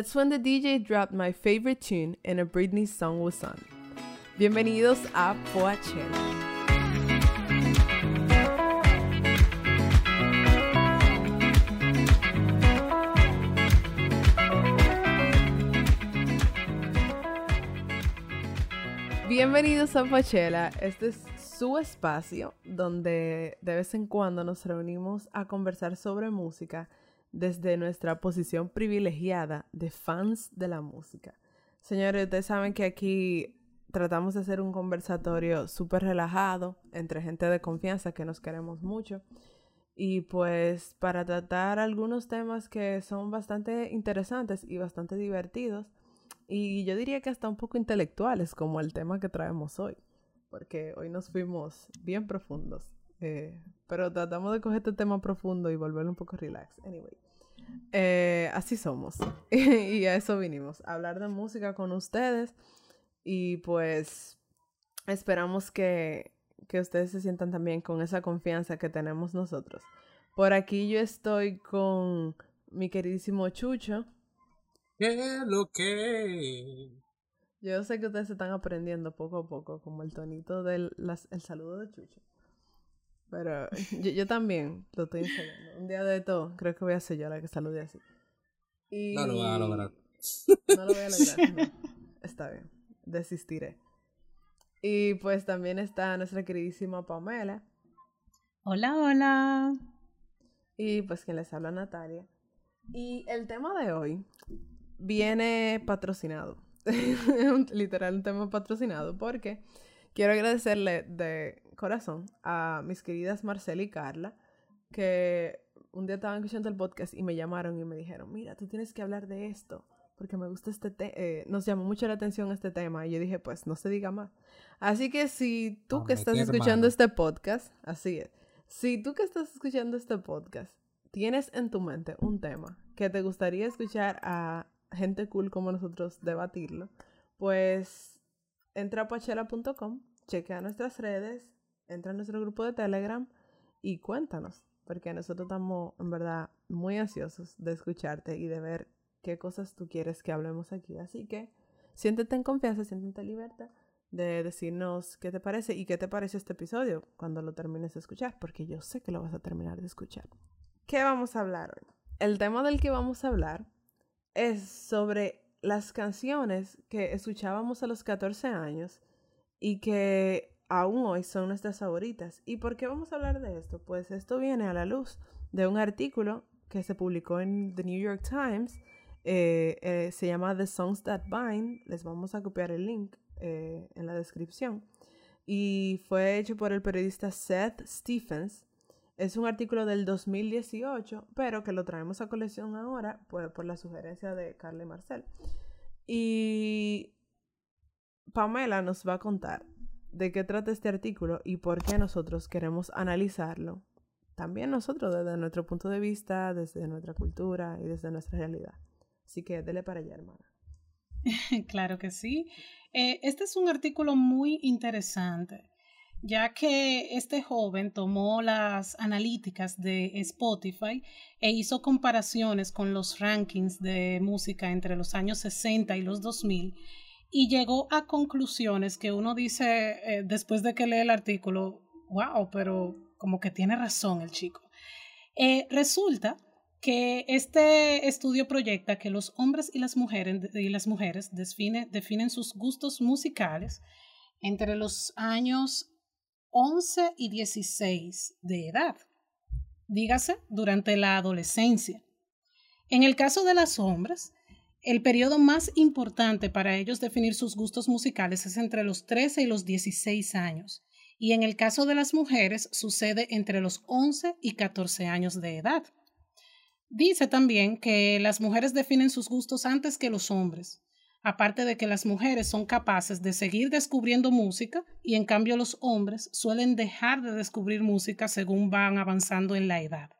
That's when the DJ dropped my favorite tune and a Britney song was on. Bienvenidos a Poachella. Bienvenidos a Poachella. Este es su espacio donde de vez en cuando nos reunimos a conversar sobre música desde nuestra posición privilegiada de fans de la música. Señores, ustedes saben que aquí tratamos de hacer un conversatorio súper relajado entre gente de confianza que nos queremos mucho. Y pues para tratar algunos temas que son bastante interesantes y bastante divertidos. Y yo diría que hasta un poco intelectuales, como el tema que traemos hoy. Porque hoy nos fuimos bien profundos. Eh, pero tratamos de coger este tema profundo y volverlo un poco relax. Anyway, eh, así somos. y a eso vinimos, a hablar de música con ustedes. Y pues esperamos que, que ustedes se sientan también con esa confianza que tenemos nosotros. Por aquí yo estoy con mi queridísimo Chucho. ¿Qué lo que? Yo sé que ustedes se están aprendiendo poco a poco, como el tonito del el saludo de Chucho. Pero yo, también lo estoy enseñando. Un día de todo, creo que voy a ser yo la que salude así. No lo voy a lograr. No lo voy a lograr. Está bien. Desistiré. Y pues también está nuestra queridísima Pamela. Hola, hola. Y pues quien les habla Natalia. Y el tema de hoy viene patrocinado. Literal, un tema patrocinado porque quiero agradecerle de corazón a mis queridas Marcela y Carla, que un día estaban escuchando el podcast y me llamaron y me dijeron, mira, tú tienes que hablar de esto, porque me gusta este tema, eh, nos llamó mucho la atención este tema. Y yo dije, pues no se diga más. Así que si tú que estás escuchando este podcast, así es, si tú que estás escuchando este podcast, tienes en tu mente un tema que te gustaría escuchar a gente cool como nosotros debatirlo, pues entra a pachela.com, chequea nuestras redes, entra a nuestro grupo de Telegram y cuéntanos, porque nosotros estamos en verdad muy ansiosos de escucharte y de ver qué cosas tú quieres que hablemos aquí. Así que siéntete en confianza, siéntete en libertad de decirnos qué te parece y qué te parece este episodio cuando lo termines de escuchar, porque yo sé que lo vas a terminar de escuchar. ¿Qué vamos a hablar hoy? El tema del que vamos a hablar es sobre las canciones que escuchábamos a los 14 años y que aún hoy son nuestras favoritas. ¿Y por qué vamos a hablar de esto? Pues esto viene a la luz de un artículo que se publicó en The New York Times. Eh, eh, se llama The Songs That Bind. Les vamos a copiar el link eh, en la descripción. Y fue hecho por el periodista Seth Stephens. Es un artículo del 2018, pero que lo traemos a colección ahora por, por la sugerencia de Carla y Marcel. Y Pamela nos va a contar de qué trata este artículo y por qué nosotros queremos analizarlo. También nosotros desde nuestro punto de vista, desde nuestra cultura y desde nuestra realidad. Así que dele para allá, hermana. claro que sí. Eh, este es un artículo muy interesante, ya que este joven tomó las analíticas de Spotify e hizo comparaciones con los rankings de música entre los años 60 y los 2000 y llegó a conclusiones que uno dice eh, después de que lee el artículo, wow, pero como que tiene razón el chico. Eh, resulta que este estudio proyecta que los hombres y las mujeres, y las mujeres define, definen sus gustos musicales entre los años 11 y 16 de edad, dígase durante la adolescencia. En el caso de las hombres, el periodo más importante para ellos definir sus gustos musicales es entre los 13 y los 16 años, y en el caso de las mujeres sucede entre los 11 y 14 años de edad. Dice también que las mujeres definen sus gustos antes que los hombres, aparte de que las mujeres son capaces de seguir descubriendo música y en cambio los hombres suelen dejar de descubrir música según van avanzando en la edad.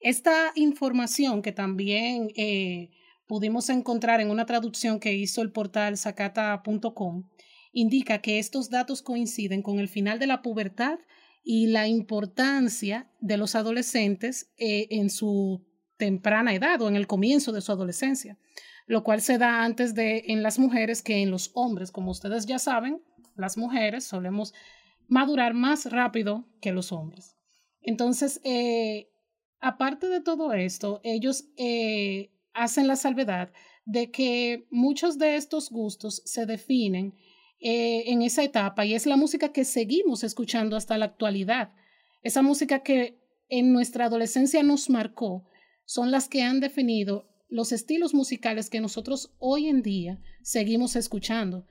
Esta información que también eh, pudimos encontrar en una traducción que hizo el portal sacata.com, indica que estos datos coinciden con el final de la pubertad y la importancia de los adolescentes eh, en su temprana edad o en el comienzo de su adolescencia, lo cual se da antes de en las mujeres que en los hombres. Como ustedes ya saben, las mujeres solemos madurar más rápido que los hombres. Entonces, eh, aparte de todo esto, ellos eh, hacen la salvedad de que muchos de estos gustos se definen eh, en esa etapa y es la música que seguimos escuchando hasta la actualidad. Esa música que en nuestra adolescencia nos marcó son las que han definido los estilos musicales que nosotros hoy en día seguimos escuchando.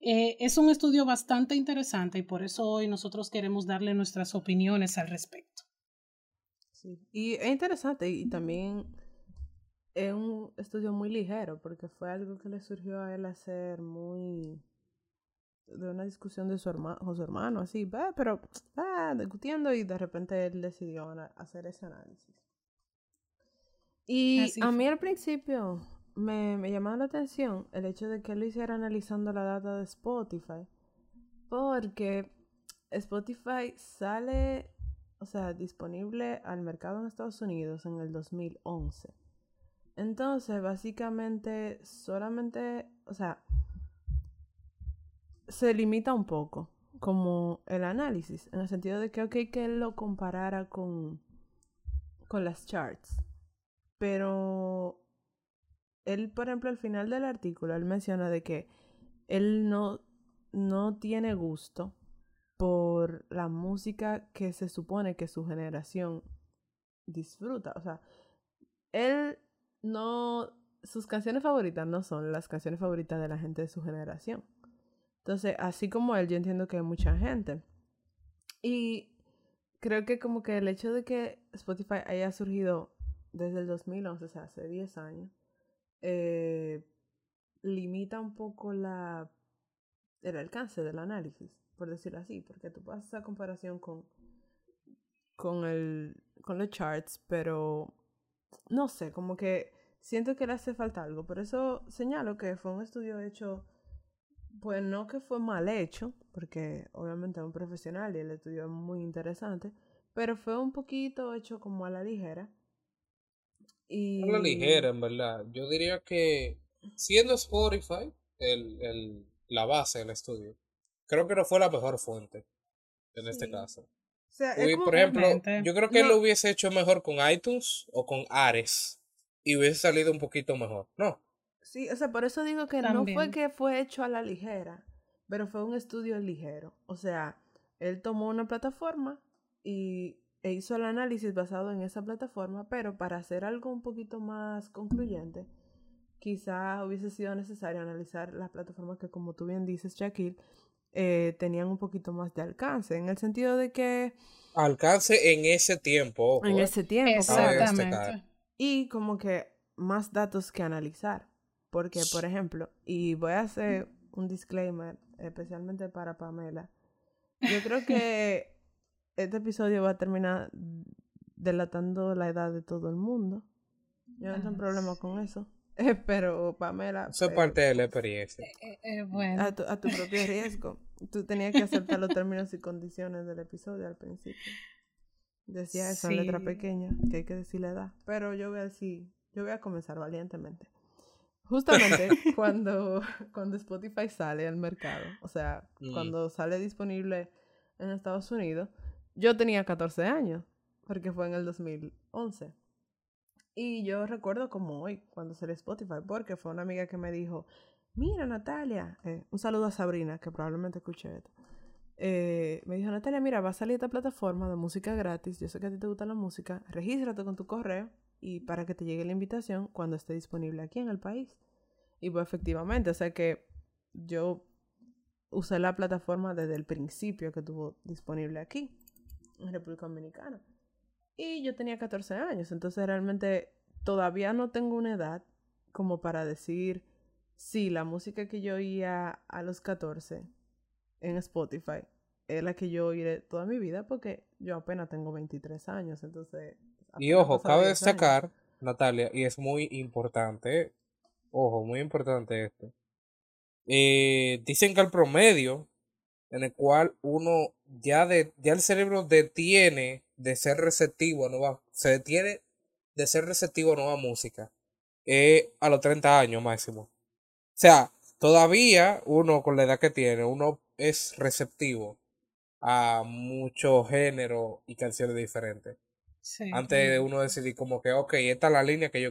Eh, es un estudio bastante interesante y por eso hoy nosotros queremos darle nuestras opiniones al respecto. Sí, y es interesante y también es un estudio muy ligero porque fue algo que le surgió a él hacer muy de una discusión de su hermano, con su hermano, así, pero discutiendo y de repente él decidió hacer ese análisis. Y a mí al principio me, me llamaba la atención el hecho de que él lo hiciera analizando la data de Spotify, porque Spotify sale, o sea, disponible al mercado en Estados Unidos en el 2011. Entonces, básicamente, solamente, o sea, se limita un poco como el análisis, en el sentido de que, ok, que él lo comparara con, con las charts, pero él, por ejemplo, al final del artículo, él menciona de que él no, no tiene gusto por la música que se supone que su generación disfruta. O sea, él no, sus canciones favoritas no son las canciones favoritas de la gente de su generación. Entonces, así como él, yo entiendo que hay mucha gente. Y creo que como que el hecho de que Spotify haya surgido desde el 2011, o sea, hace 10 años, eh, limita un poco la, el alcance del análisis, por decirlo así, porque tú puedes hacer comparación con, con, el, con los charts, pero no sé, como que siento que le hace falta algo. Por eso señalo que fue un estudio hecho, pues no que fue mal hecho, porque obviamente es un profesional y el estudio es muy interesante, pero fue un poquito hecho como a la ligera y... la ligera, en verdad. Yo diría que siendo Spotify el, el, la base del estudio, creo que no fue la mejor fuente en este caso. O sea, por ejemplo, yo creo que él lo hubiese hecho mejor con iTunes o con Ares y hubiese salido un poquito mejor, ¿no? Sí, o sea, por eso digo que no fue que fue hecho a la ligera, pero fue un estudio ligero. O sea, él tomó una plataforma y e hizo el análisis basado en esa plataforma, pero para hacer algo un poquito más concluyente, quizá hubiese sido necesario analizar las plataformas que, como tú bien dices, Shaquille, eh, tenían un poquito más de alcance, en el sentido de que... Alcance en ese tiempo. en eh. ese tiempo. Exactamente. Y como que más datos que analizar. Porque, por ejemplo, y voy a hacer un disclaimer especialmente para Pamela. Yo creo que este episodio va a terminar delatando la edad de todo el mundo. Yo no tengo ah, problema con eso. pero Pamela. Eso es pues, parte de la experiencia. Eh, eh, bueno. a, tu, a tu propio riesgo. Tú tenías que aceptar los términos y condiciones del episodio al principio. Decía eso en letra pequeña, que hay que decir la edad. Pero yo voy a decir, yo voy a comenzar valientemente. Justamente cuando, cuando Spotify sale al mercado, o sea, mm. cuando sale disponible en Estados Unidos, yo tenía 14 años, porque fue en el 2011. Y yo recuerdo como hoy, cuando salió Spotify, porque fue una amiga que me dijo, mira Natalia, eh, un saludo a Sabrina, que probablemente escuche esto. Eh, me dijo, Natalia, mira, va a salir esta plataforma de música gratis, yo sé que a ti te gusta la música, regístrate con tu correo y para que te llegue la invitación cuando esté disponible aquí en el país. Y pues efectivamente, o sea que yo usé la plataforma desde el principio que tuvo disponible aquí en República Dominicana. Y yo tenía 14 años, entonces realmente todavía no tengo una edad como para decir, sí, la música que yo oía a los 14 en Spotify es la que yo oiré toda mi vida porque yo apenas tengo 23 años, entonces... Y ojo, cabe destacar, Natalia, y es muy importante, ojo, muy importante esto. Eh, dicen que el promedio en el cual uno ya, de, ya el cerebro detiene de ser receptivo, ¿no? se detiene de ser receptivo a nueva música es a los 30 años máximo. O sea, todavía uno con la edad que tiene, uno es receptivo a muchos géneros y canciones diferentes. Antes de uno decidir como que, ok, esta es la línea que yo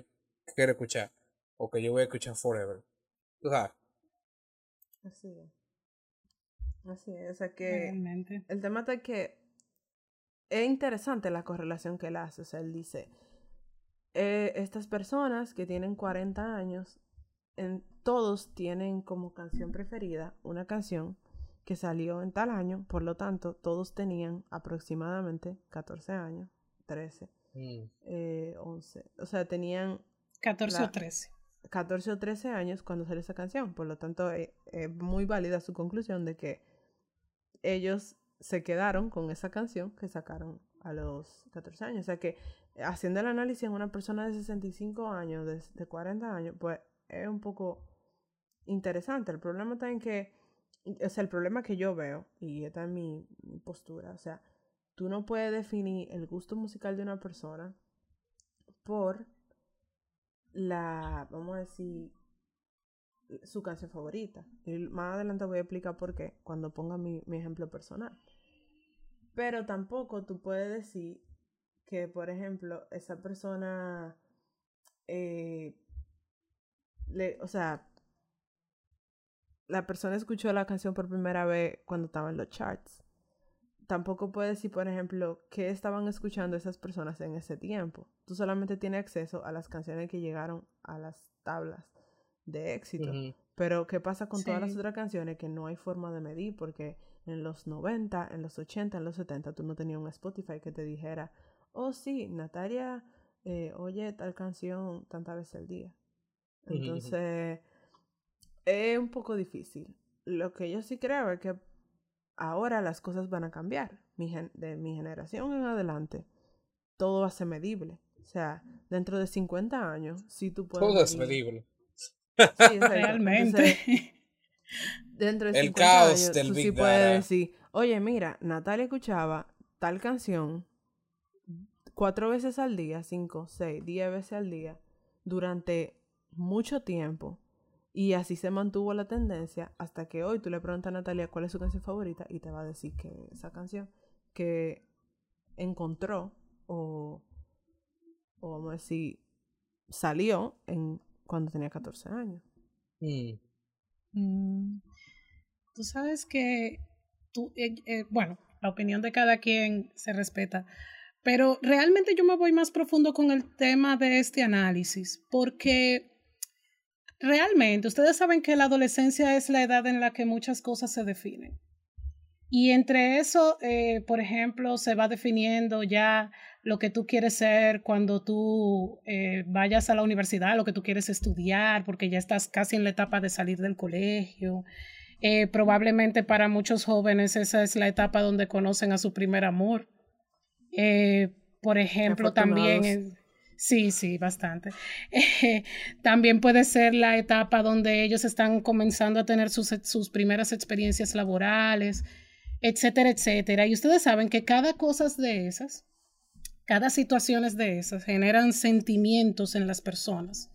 quiero escuchar. O que yo voy a escuchar forever. ¿Tú sabes? Así es. Así es. O sea que el tema es que es interesante la correlación que él hace. O sea, él dice, eh, estas personas que tienen 40 años, en, todos tienen como canción preferida una canción que salió en tal año, por lo tanto, todos tenían aproximadamente 14 años, 13, 11, mm. eh, o sea, tenían... 14 o 13. 14 o 13 años cuando salió esa canción, por lo tanto, eh, es muy válida su conclusión de que ellos se quedaron con esa canción que sacaron a los 14 años, o sea que haciendo el análisis en una persona de 65 años, de, de 40 años, pues es un poco interesante. El problema está en que, o sea, el problema que yo veo, y esta es mi, postura, o sea, tú no puedes definir el gusto musical de una persona por la, vamos a decir, su canción favorita. Y más adelante voy a explicar por qué cuando ponga mi, mi ejemplo personal. Pero tampoco tú puedes decir que, por ejemplo, esa persona, eh, le, o sea, la persona escuchó la canción por primera vez cuando estaba en los charts. Tampoco puede decir, por ejemplo, qué estaban escuchando esas personas en ese tiempo. Tú solamente tienes acceso a las canciones que llegaron a las tablas de éxito. Pero, ¿qué pasa con todas las otras canciones que no hay forma de medir? Porque en los 90, en los 80, en los 70, tú no tenías un Spotify que te dijera, oh sí, Natalia eh, oye tal canción tantas veces al día. Entonces, es un poco difícil. Lo que yo sí creo es que ahora las cosas van a cambiar. Mi de mi generación en adelante, todo va a ser medible. O sea, dentro de 50 años, si tú puedes... Todo es medible. Sí, Realmente. dentro de El 50 caos años, tú sí puedes decir, oye, mira, Natalia escuchaba tal canción cuatro veces al día, cinco, seis, diez veces al día, durante mucho tiempo. Y así se mantuvo la tendencia hasta que hoy tú le preguntas a Natalia cuál es su canción favorita y te va a decir que esa canción que encontró o, o vamos a decir, salió en cuando tenía 14 años. Mm. Mm. Tú sabes que tú, eh, eh, bueno, la opinión de cada quien se respeta, pero realmente yo me voy más profundo con el tema de este análisis, porque realmente ustedes saben que la adolescencia es la edad en la que muchas cosas se definen. Y entre eso, eh, por ejemplo, se va definiendo ya lo que tú quieres ser cuando tú eh, vayas a la universidad, lo que tú quieres estudiar, porque ya estás casi en la etapa de salir del colegio. Eh, probablemente para muchos jóvenes esa es la etapa donde conocen a su primer amor. Por ejemplo, también, sí, sí, bastante. también puede ser la etapa donde ellos están comenzando a tener sus, sus primeras experiencias laborales, etcétera, etcétera. Y ustedes saben que cada cosa de esas, cada situación de esas generan sentimientos en las personas.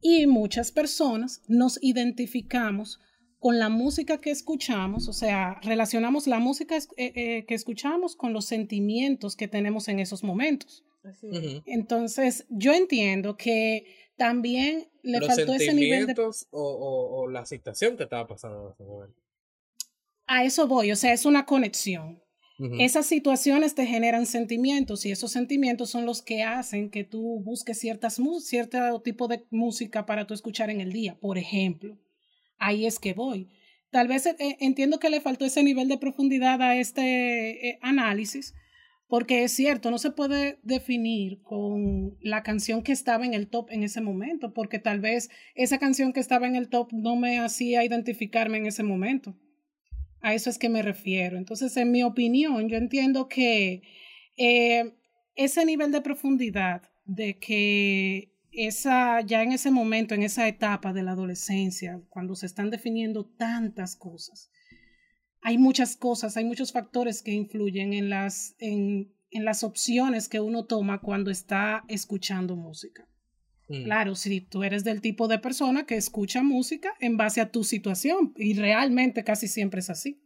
Y muchas personas nos identificamos con la música que escuchamos, o sea, relacionamos la música eh, eh, que escuchamos con los sentimientos que tenemos en esos momentos. Entonces, yo entiendo que también le faltó ese nivel de... O, o, la situación que estaba pasando en ese momento. A eso voy, o sea, es una conexión. Esas situaciones te generan sentimientos y esos sentimientos son los que hacen que tú busques ciertas, cierto tipo de música para tú escuchar en el día, por ejemplo ahí es que voy. Tal vez eh, entiendo que le faltó ese nivel de profundidad a este eh, análisis, porque es cierto, no se puede definir con la canción que estaba en el top en ese momento, porque tal vez esa canción que estaba en el top no me hacía identificarme en ese momento. A eso es que me refiero. Entonces, en mi opinión, yo entiendo que eh, ese nivel de profundidad de que esa, ya en ese momento, en esa etapa de la adolescencia, cuando se están definiendo tantas cosas, hay muchas cosas, hay muchos factores que influyen en, las, en en las opciones que uno toma cuando está escuchando música. Mm. Claro, si tú eres del tipo de persona que escucha música en base a tu situación, y realmente casi siempre es así.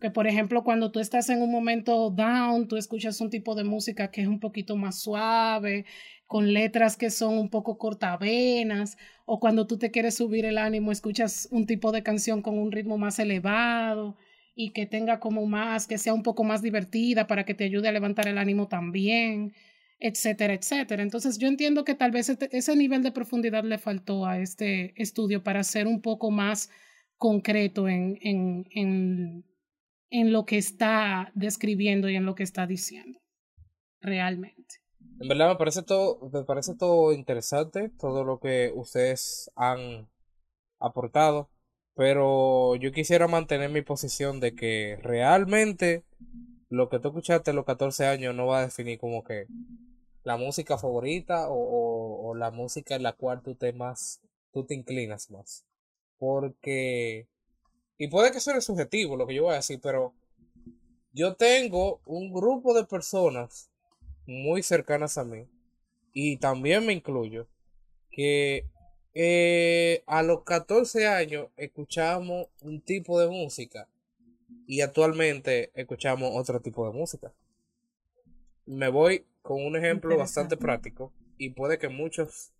Que por ejemplo, cuando tú estás en un momento down, tú escuchas un tipo de música que es un poquito más suave, con letras que son un poco cortavenas, o cuando tú te quieres subir el ánimo, escuchas un tipo de canción con un ritmo más elevado y que tenga como más, que sea un poco más divertida para que te ayude a levantar el ánimo también, etcétera, etcétera. Entonces yo entiendo que tal vez ese nivel de profundidad le faltó a este estudio para ser un poco más concreto en, en, en, en lo que está describiendo y en lo que está diciendo, realmente. En verdad me parece todo, me parece todo interesante, todo lo que ustedes han aportado. Pero yo quisiera mantener mi posición de que realmente lo que tú escuchaste a los 14 años no va a definir como que la música favorita o, la música en la cual tú te más, tú te inclinas más. Porque, y puede que suene subjetivo lo que yo voy a decir, pero yo tengo un grupo de personas muy cercanas a mí, y también me incluyo, que eh, a los 14 años escuchábamos un tipo de música y actualmente escuchamos otro tipo de música. Me voy con un ejemplo bastante práctico y puede que muchos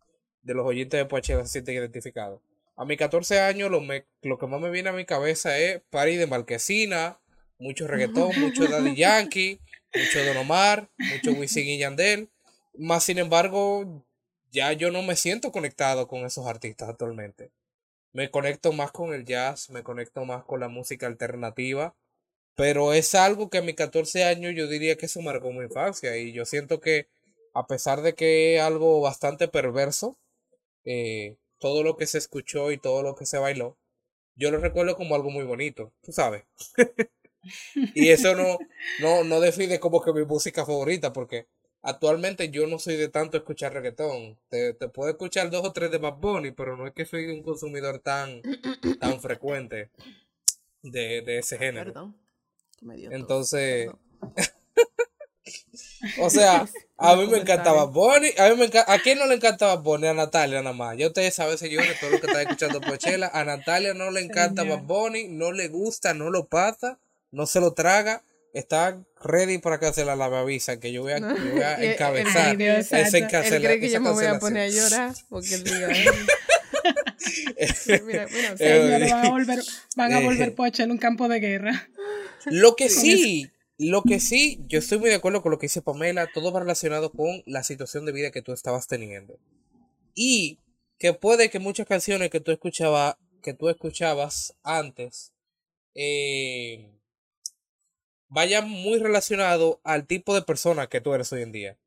de los oyentes de Poachella se sienten identificados. A mis 14 años lo, lo que más me viene a mi cabeza es Party de Marquesina, mucho reggaetón, mucho Daddy Yankee, mucho Don Omar, mucho Wisin y Yandel. Más sin embargo, ya yo no me siento conectado con esos artistas actualmente. Me conecto más con el jazz, me conecto más con la música alternativa, pero es algo que a mis 14 años yo diría que eso marcó mi infancia y yo siento que a pesar de que es algo bastante perverso, eh, todo lo que se escuchó y todo lo que se bailó, yo lo recuerdo como algo muy bonito, tú sabes. y eso no, no, no define como que mi música favorita, porque Actualmente yo no soy de tanto escuchar reggaetón. Te, te puedo escuchar dos o tres de Bad Bunny, pero no es que soy un consumidor tan, tan frecuente de, de ese género. Perdón. Entonces, o sea, a mí me encantaba Bunny, a mí me ¿a quién no le encantaba Bunny? A Natalia nada más. Ya ustedes saben, señores, todo lo que están escuchando Pochela, a Natalia no le encanta Bad Bunny, no le gusta, no lo pasa, no se lo traga está ready para cancelar la avisa que yo voy a, voy a encabezar ese encarcelar. Él cree que yo me voy a poner a llorar porque él diga. mira, mira, eh, van a volver, van a volver eh, pocha en un campo de guerra. Lo que sí, lo que sí, yo estoy muy de acuerdo con lo que dice Pamela, todo va relacionado con la situación de vida que tú estabas teniendo. Y que puede que muchas canciones que tú escuchabas, que tú escuchabas antes, eh, vaya muy relacionado al tipo de persona que tú eres hoy en día.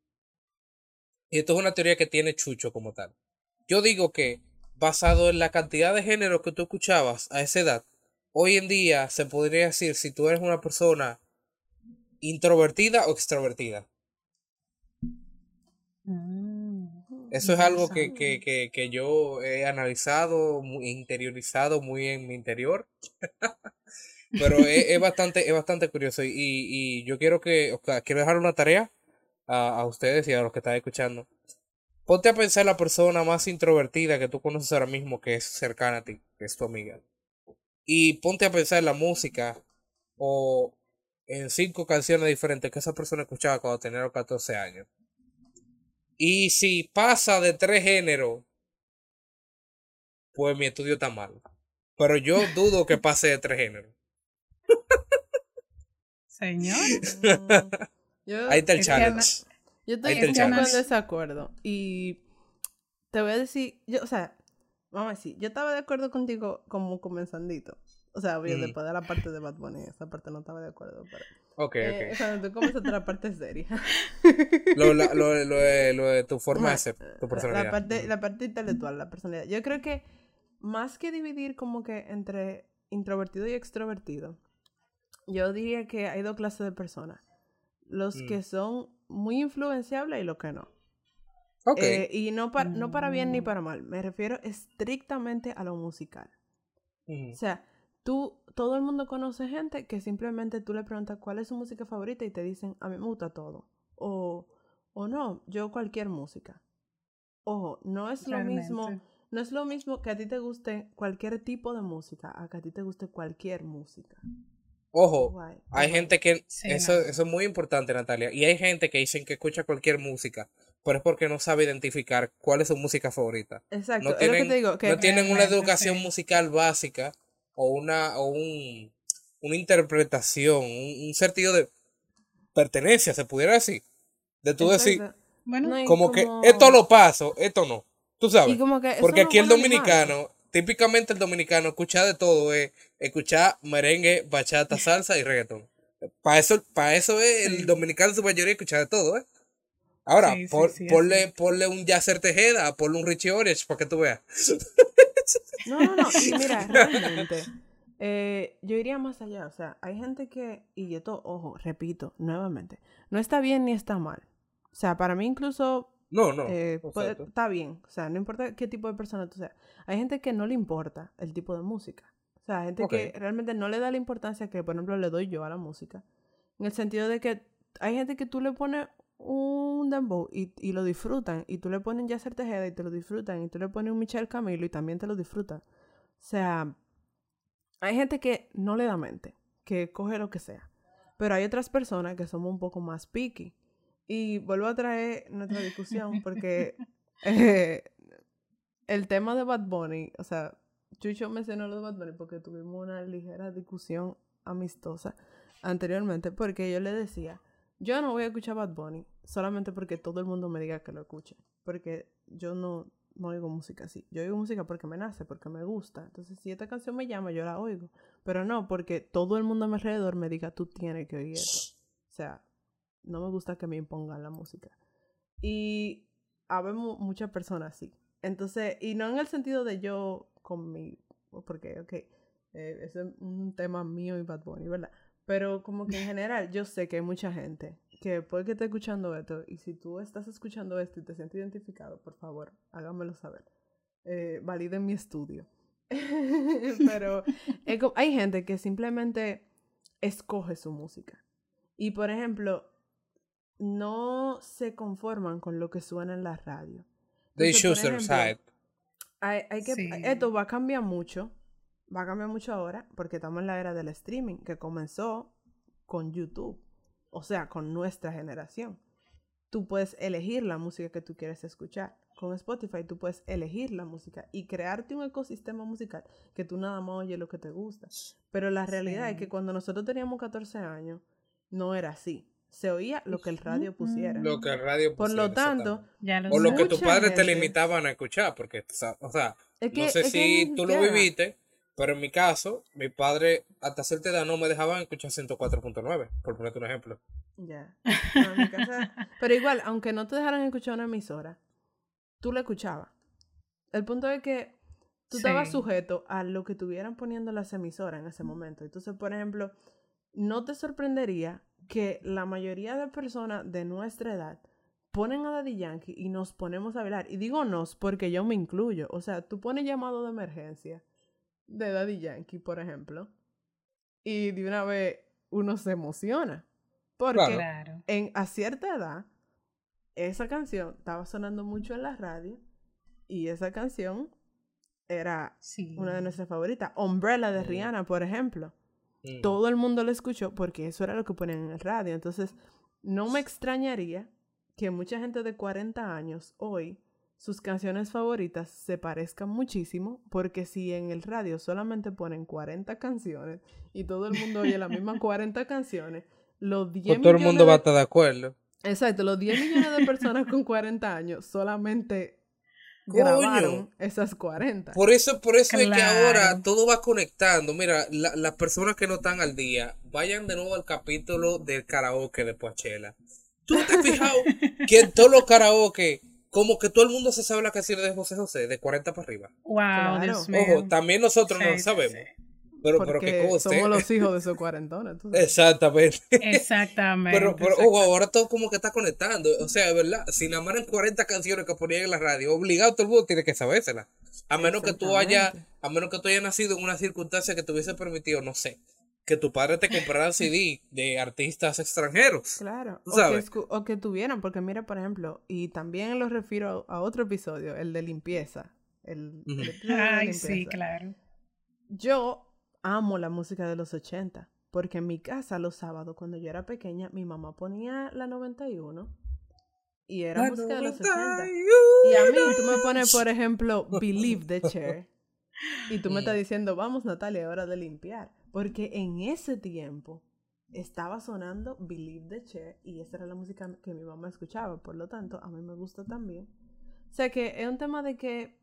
Y esto es una teoría que tiene Chucho como tal. Yo digo que, basado en la cantidad de géneros que tú escuchabas a esa edad, hoy en día se podría decir si tú eres una persona introvertida o extrovertida. Mm, Eso es algo que, que, que, que yo he analizado, muy interiorizado muy en mi interior. Pero es, bastante, es bastante curioso. Y, y yo quiero que, quiero dejar una tarea a, a, ustedes y a los que están escuchando. Ponte a pensar la persona más introvertida que tú conoces ahora mismo que es cercana a ti, que es tu amiga. Y ponte a pensar en la música o en cinco canciones diferentes que esa persona escuchaba cuando tenía 14 años. Y si pasa de tres géneros, pues mi estudio está mal. Pero yo dudo que pase de tres géneros. Señor. Ahí está el challenge. Yo estoy en desacuerdo. Y te voy a decir, yo, o sea, vamos a decir, yo estaba de acuerdo contigo como comenzandito. O sea, obvio, después de la parte de Bad Bunny, esa parte no estaba de acuerdo, pero... Ok, eh, ok. O sea, tú comenzaste la parte seria. lo, lo, lo, de, lo, de, tu forma de ser, tu personalidad. La parte, la parte intelectual, la personalidad. Yo creo que más que dividir como que entre introvertido y extrovertido, yo diría que hay dos clases de personas. Los mm. que son muy influenciables y los que no. Eh, y no, no para bien ni mm. para mal. Me refiero estrictamente a lo musical. O sea, tú, todo el mundo conoce gente que simplemente tú le preguntas cuál es su música favorita y te dicen, a mí me gusta todo. O, o no, yo cualquier música. Ojo, no es lo mismo, no es lo mismo que a ti te guste cualquier tipo de música, a que a ti te guste cualquier música. Ojo, hay gente que, eso, eso es muy importante, Natalia, y hay gente que dicen que escucha cualquier música, pero es porque no sabe identificar cuál es su música favorita. Exacto, no tienen, digo, que no tienen una educación musical básica o una, o un, una interpretación, un, sentido de pertenencia, se pudiera decir. De tú decir, bueno, como, que esto lo paso, esto no. Tú sabes. porque aquí el dominicano, típicamente el dominicano escucha de todo, es escuchar merengue, bachata, salsa y reggaetón. Para eso, para eso es el dominicano su mayoría escucha de todo, ¿eh? Ahora, ponle, un Yasser Tejeda, ponle un Richie Orange para que tú veas. No, no, no. mira, realmente, eh, yo iría más allá. O sea, hay gente que, y yo todo, ojo, repito, nuevamente, no está bien ni está mal. O sea, para mí incluso no, no. Eh, está bien. O sea, no importa qué tipo de persona tú seas. Hay gente que no le importa el tipo de música. O sea, hay gente que realmente no le da la importancia que, por ejemplo, le doy yo a la música. En el sentido de que hay gente que tú le pones un dembow y, y lo disfrutan. Y tú le pones un Yasser Tejeda y te lo disfrutan. Y tú le pones un Michel Camilo y también te lo disfrutan. O sea, hay gente que no le da mente. Que coge lo que sea. Pero hay otras personas que somos un poco más picky. Y vuelvo a traer nuestra discusión porque eh, el tema de Bad Bunny, o sea, Chucho mencionó lo de Bad Bunny porque tuvimos una ligera discusión amistosa anteriormente porque yo le decía, yo no voy a escuchar Bad Bunny solamente porque todo el mundo me diga que lo escuche, porque yo no, no oigo música así, yo oigo música porque me nace, porque me gusta, entonces si esta canción me llama, yo la oigo, pero no porque todo el mundo a mi alrededor me diga, tú tienes que oír esto, o sea, no me gusta que me impongan la música. Y habemos muchas personas así. Entonces, y no en el sentido de yo con mi, porque, ok, eh, ese es un tema mío y Bad Bunny, ¿verdad? Pero como que en general yo sé que hay mucha gente que puede que esté escuchando esto y si tú estás escuchando esto y te sientes identificado, por favor, hágamelo saber. Eh, valide mi estudio. Pero hay gente que simplemente escoge su música. Y por ejemplo, no se conforman con lo que suena en la radio. They choose their side. Hay, que, Esto va a cambiar mucho. Va a cambiar mucho ahora porque estamos en la era del streaming que comenzó con YouTube. O sea, con nuestra generación. Tú puedes elegir la música que tú quieres escuchar. Con Spotify tú puedes elegir la música y crearte un ecosistema musical que tú nada más oyes lo que te gusta. Pero la realidad es que cuando nosotros teníamos 14 años, no era así se oía lo que el radio pusiera. Lo que el radio pusiera. Por lo tanto, o lo que tus padres te limitaban a escuchar, porque, o sea, no sé si tú lo viviste, pero en mi caso, mi padre hasta cierta edad no me dejaban escuchar 104.9, por ponerte un ejemplo. Ya. pero igual, aunque no te dejaran escuchar una emisora, tú la escuchabas. El punto es que tú estabas sujeto a lo que tuvieran poniendo las emisoras en ese momento. Entonces, por ejemplo, no te sorprendería que la mayoría de personas de nuestra edad ponen a Daddy Yankee y nos ponemos a hablar. Y digo nos porque yo me incluyo. O sea, tú pones llamado de emergencia de Daddy Yankee, por ejemplo, y de una vez uno se emociona. Porque En, a cierta edad, esa canción estaba sonando mucho en la radio y esa canción era una de nuestras favoritas. Umbrella de Rihanna, por ejemplo. Mm. Todo el mundo lo escuchó porque eso era lo que ponían en el radio. Entonces, no me extrañaría que mucha gente de 40 años hoy sus canciones favoritas se parezcan muchísimo, porque si en el radio solamente ponen 40 canciones y todo el mundo oye las mismas 40 canciones, los 10 pues todo el mundo va a estar de acuerdo. Exacto, los 10 millones de personas con 40 años solamente grabaron esas 40. Por eso, por eso es que ahora todo va conectando. Mira, las personas que no están al día, vayan de nuevo al capítulo del karaoke de Poachella. ¿Tú te has fijado que en todos los karaoke, como que todo el mundo se sabe la canción de José José, de 40 para arriba? Wow, Ojo, también nosotros no lo sabemos. Pero, pero que somos los hijos de esos cuarentones. Exactamente. Exactamente. pero, pero ojo, ahora todo como que está conectando. O sea, ¿verdad? Si eran 40 canciones que ponían en la radio, obligado todo el mundo tiene que sabérsela. A menos que tú hayas, a menos que tú hayas nacido en una circunstancia que te hubiese permitido, no sé, que tu padre te comprara CD de artistas extranjeros. Claro, O, que, tuvieran, porque mira, por ejemplo, y también lo refiero a otro episodio, el de limpieza. El, Ay, sí, claro. Yo amo la música de los 80, porque en mi casa los sábados, cuando yo era pequeña, mi mamá ponía la 91 y era música de los 80. Y a mí tú me pones, por ejemplo, Believe the Chair. Y tú me estás diciendo, vamos Natalia, hora de limpiar. Porque en ese tiempo estaba sonando Believe the Chair y esa era la música que mi mamá escuchaba. Por lo tanto, a mí me gusta también. O sea que es un tema de que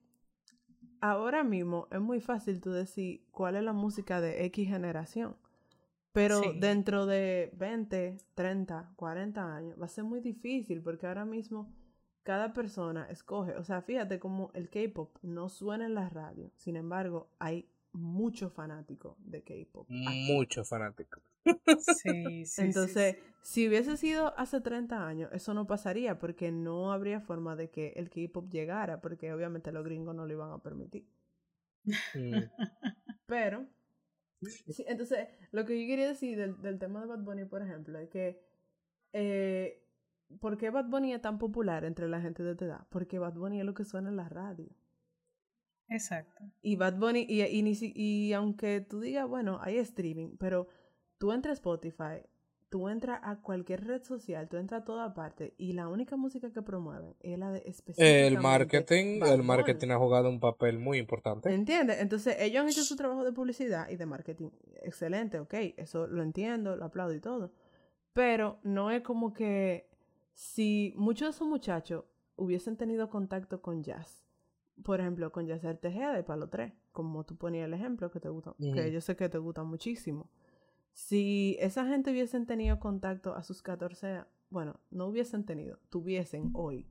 ahora mismo es muy fácil tú decir cuál es la música de X generación. Pero dentro de 20, 30, 40 años va a ser muy difícil porque ahora mismo cada persona escoge, o sea, fíjate como el K-pop no suena en la radio, sin embargo, hay muchos fanáticos de K-pop. Muchos fanáticos. Sí, sí. Entonces, si hubiese sido hace 30 años, eso no pasaría porque no habría forma de que el K-pop llegara, porque obviamente los gringos no lo iban a permitir. Mm. Pero, entonces, lo que yo quería decir del, tema de Bad Bunny, por ejemplo, es que eh, ¿por qué Bad Bunny es tan popular entre la gente de tu edad? Porque Bad Bunny es lo que suena en la radio. Exacto. Y Bad Bunny, y, y, y, aunque tú digas, bueno, hay streaming, pero tú entras a Spotify, tú entras a cualquier red social, tú entras a toda parte y la única música que promueven es la de específicamente El marketing, el marketing ha jugado un papel muy importante. ¿Entiendes? Entonces ellos han hecho su trabajo de publicidad y de marketing excelente, ok, eso lo entiendo, lo aplaudo y todo. Pero no es como que si muchos de esos muchachos hubiesen tenido contacto con jazz, por ejemplo, con Yacer Tejeda de Palo 3, como tú ponías el ejemplo que te gusta, que yo sé que te gusta muchísimo. Si esa gente hubiesen tenido contacto a sus 14, bueno, no hubiesen tenido, tuviesen hoy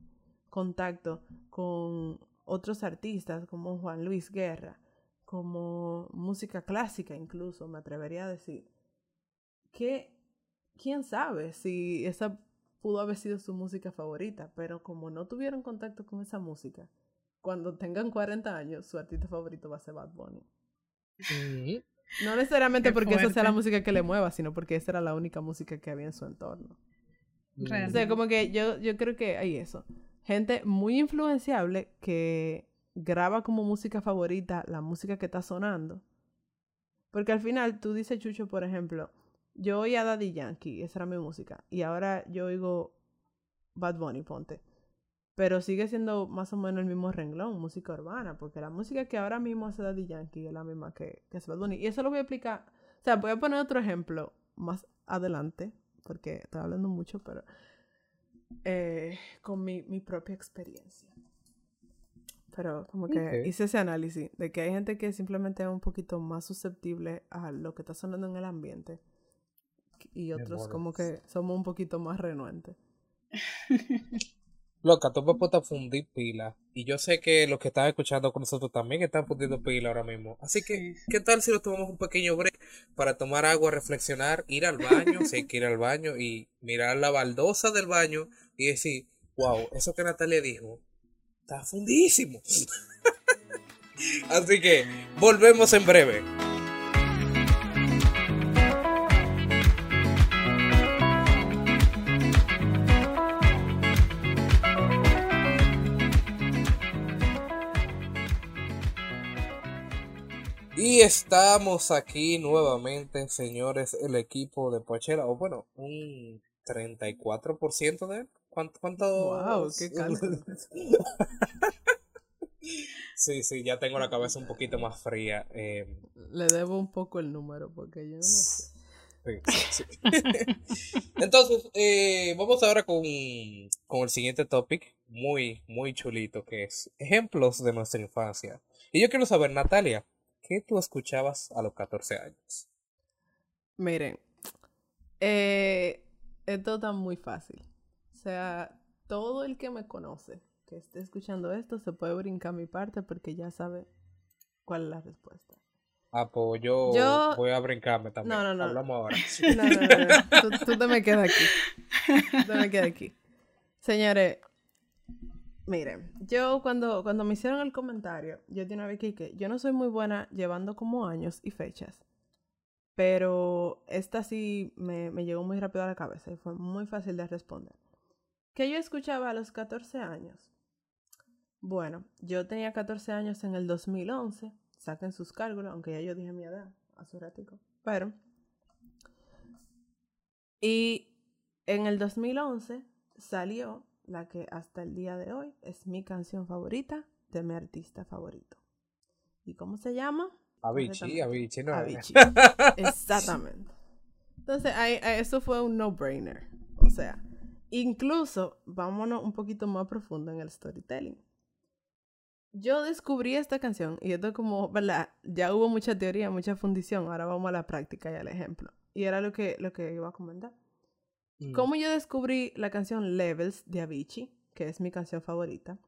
contacto con otros artistas como Juan Luis Guerra, como música clásica incluso, me atrevería a decir, que quién sabe si esa pudo haber sido su música favorita, pero como no tuvieron contacto con esa música, cuando tengan 40 años, su artista favorito va a ser Bad Bunny. No necesariamente porque esa sea la música que le mueva, sino porque esa era la única música que había en su entorno. O sea, como que yo, yo creo que hay eso. Gente muy influenciable que graba como música favorita la música que está sonando. Porque al final tú dices, Chucho, por ejemplo, yo oía Daddy Yankee, esa era mi música, y ahora yo oigo Bad Bunny, ponte. Pero sigue siendo más o menos el mismo renglón, música urbana, porque la música que ahora mismo hace Daddy Yankee es la misma que, que hace Bad Bunny. Y eso lo voy a explicar, o sea, voy a poner otro ejemplo más adelante, porque estoy hablando mucho, pero eh, con mi, mi propia experiencia. Pero como que hice ese análisis de que hay gente que simplemente es un poquito más susceptible a lo que está sonando en el ambiente y otros como que somos un poquito más renuentes. Loca, tú me puedes fundir pila. Y yo sé que los que están escuchando con nosotros también están fundiendo pila ahora mismo. Así que, ¿qué tal si nos tomamos un pequeño break para tomar agua, reflexionar, ir al baño, si hay que ir al baño y mirar la baldosa del baño y decir, wow, eso que Natalia dijo, está fundísimo. Así que, volvemos en breve. Estamos aquí nuevamente, señores, el equipo de Pochera, o bueno, un 34% de él. ¿Cuánto? cuánto... ¡Wow! ¡Qué sí, sí, ya tengo la cabeza un poquito más fría. Em. Le debo un poco el número porque yo no sé. Entonces, eh, vamos ahora con, con el siguiente topic, muy, muy chulito, que es ejemplos de nuestra infancia. Y yo quiero saber, Natalia, ¿Qué tú escuchabas a los 14 años? Miren, eh, esto está muy fácil. O sea, todo el que me conoce, que esté escuchando esto, se puede brincar mi parte porque ya sabe cuál es la respuesta. Ah, pues yo, voy a brincarme también. No, no, no. Hablamos ahora. No, no, no. Tú, te me quedas aquí. Tú te me quedas aquí. Señores, Miren, yo cuando, cuando me hicieron el comentario, yo tenía una que yo no soy muy buena llevando como años y fechas, pero esta sí me, me llegó muy rápido a la cabeza y fue muy fácil de responder. ¿Qué yo escuchaba a los 14 años? Bueno, yo tenía 14 años en el 2011, saquen sus cálculos, aunque ya yo dije mi edad hace un ratico, pero... Y en el 2011 salió la que hasta el día de hoy es mi canción favorita de mi artista favorito. ¿Y cómo se llama? Avicii, Avicii, no. Avicii. Exactamente. Entonces, eso fue un no-brainer. O sea, incluso, vámonos un poquito más profundo en el storytelling. Yo descubrí esta canción y esto como, ¿verdad? Ya hubo mucha teoría, mucha fundición, ahora vamos a la práctica y al ejemplo. Y era lo que, lo que iba a comentar. Mm. ¿Cómo yo descubrí la canción Levels de Avicii, que es mi canción favorita?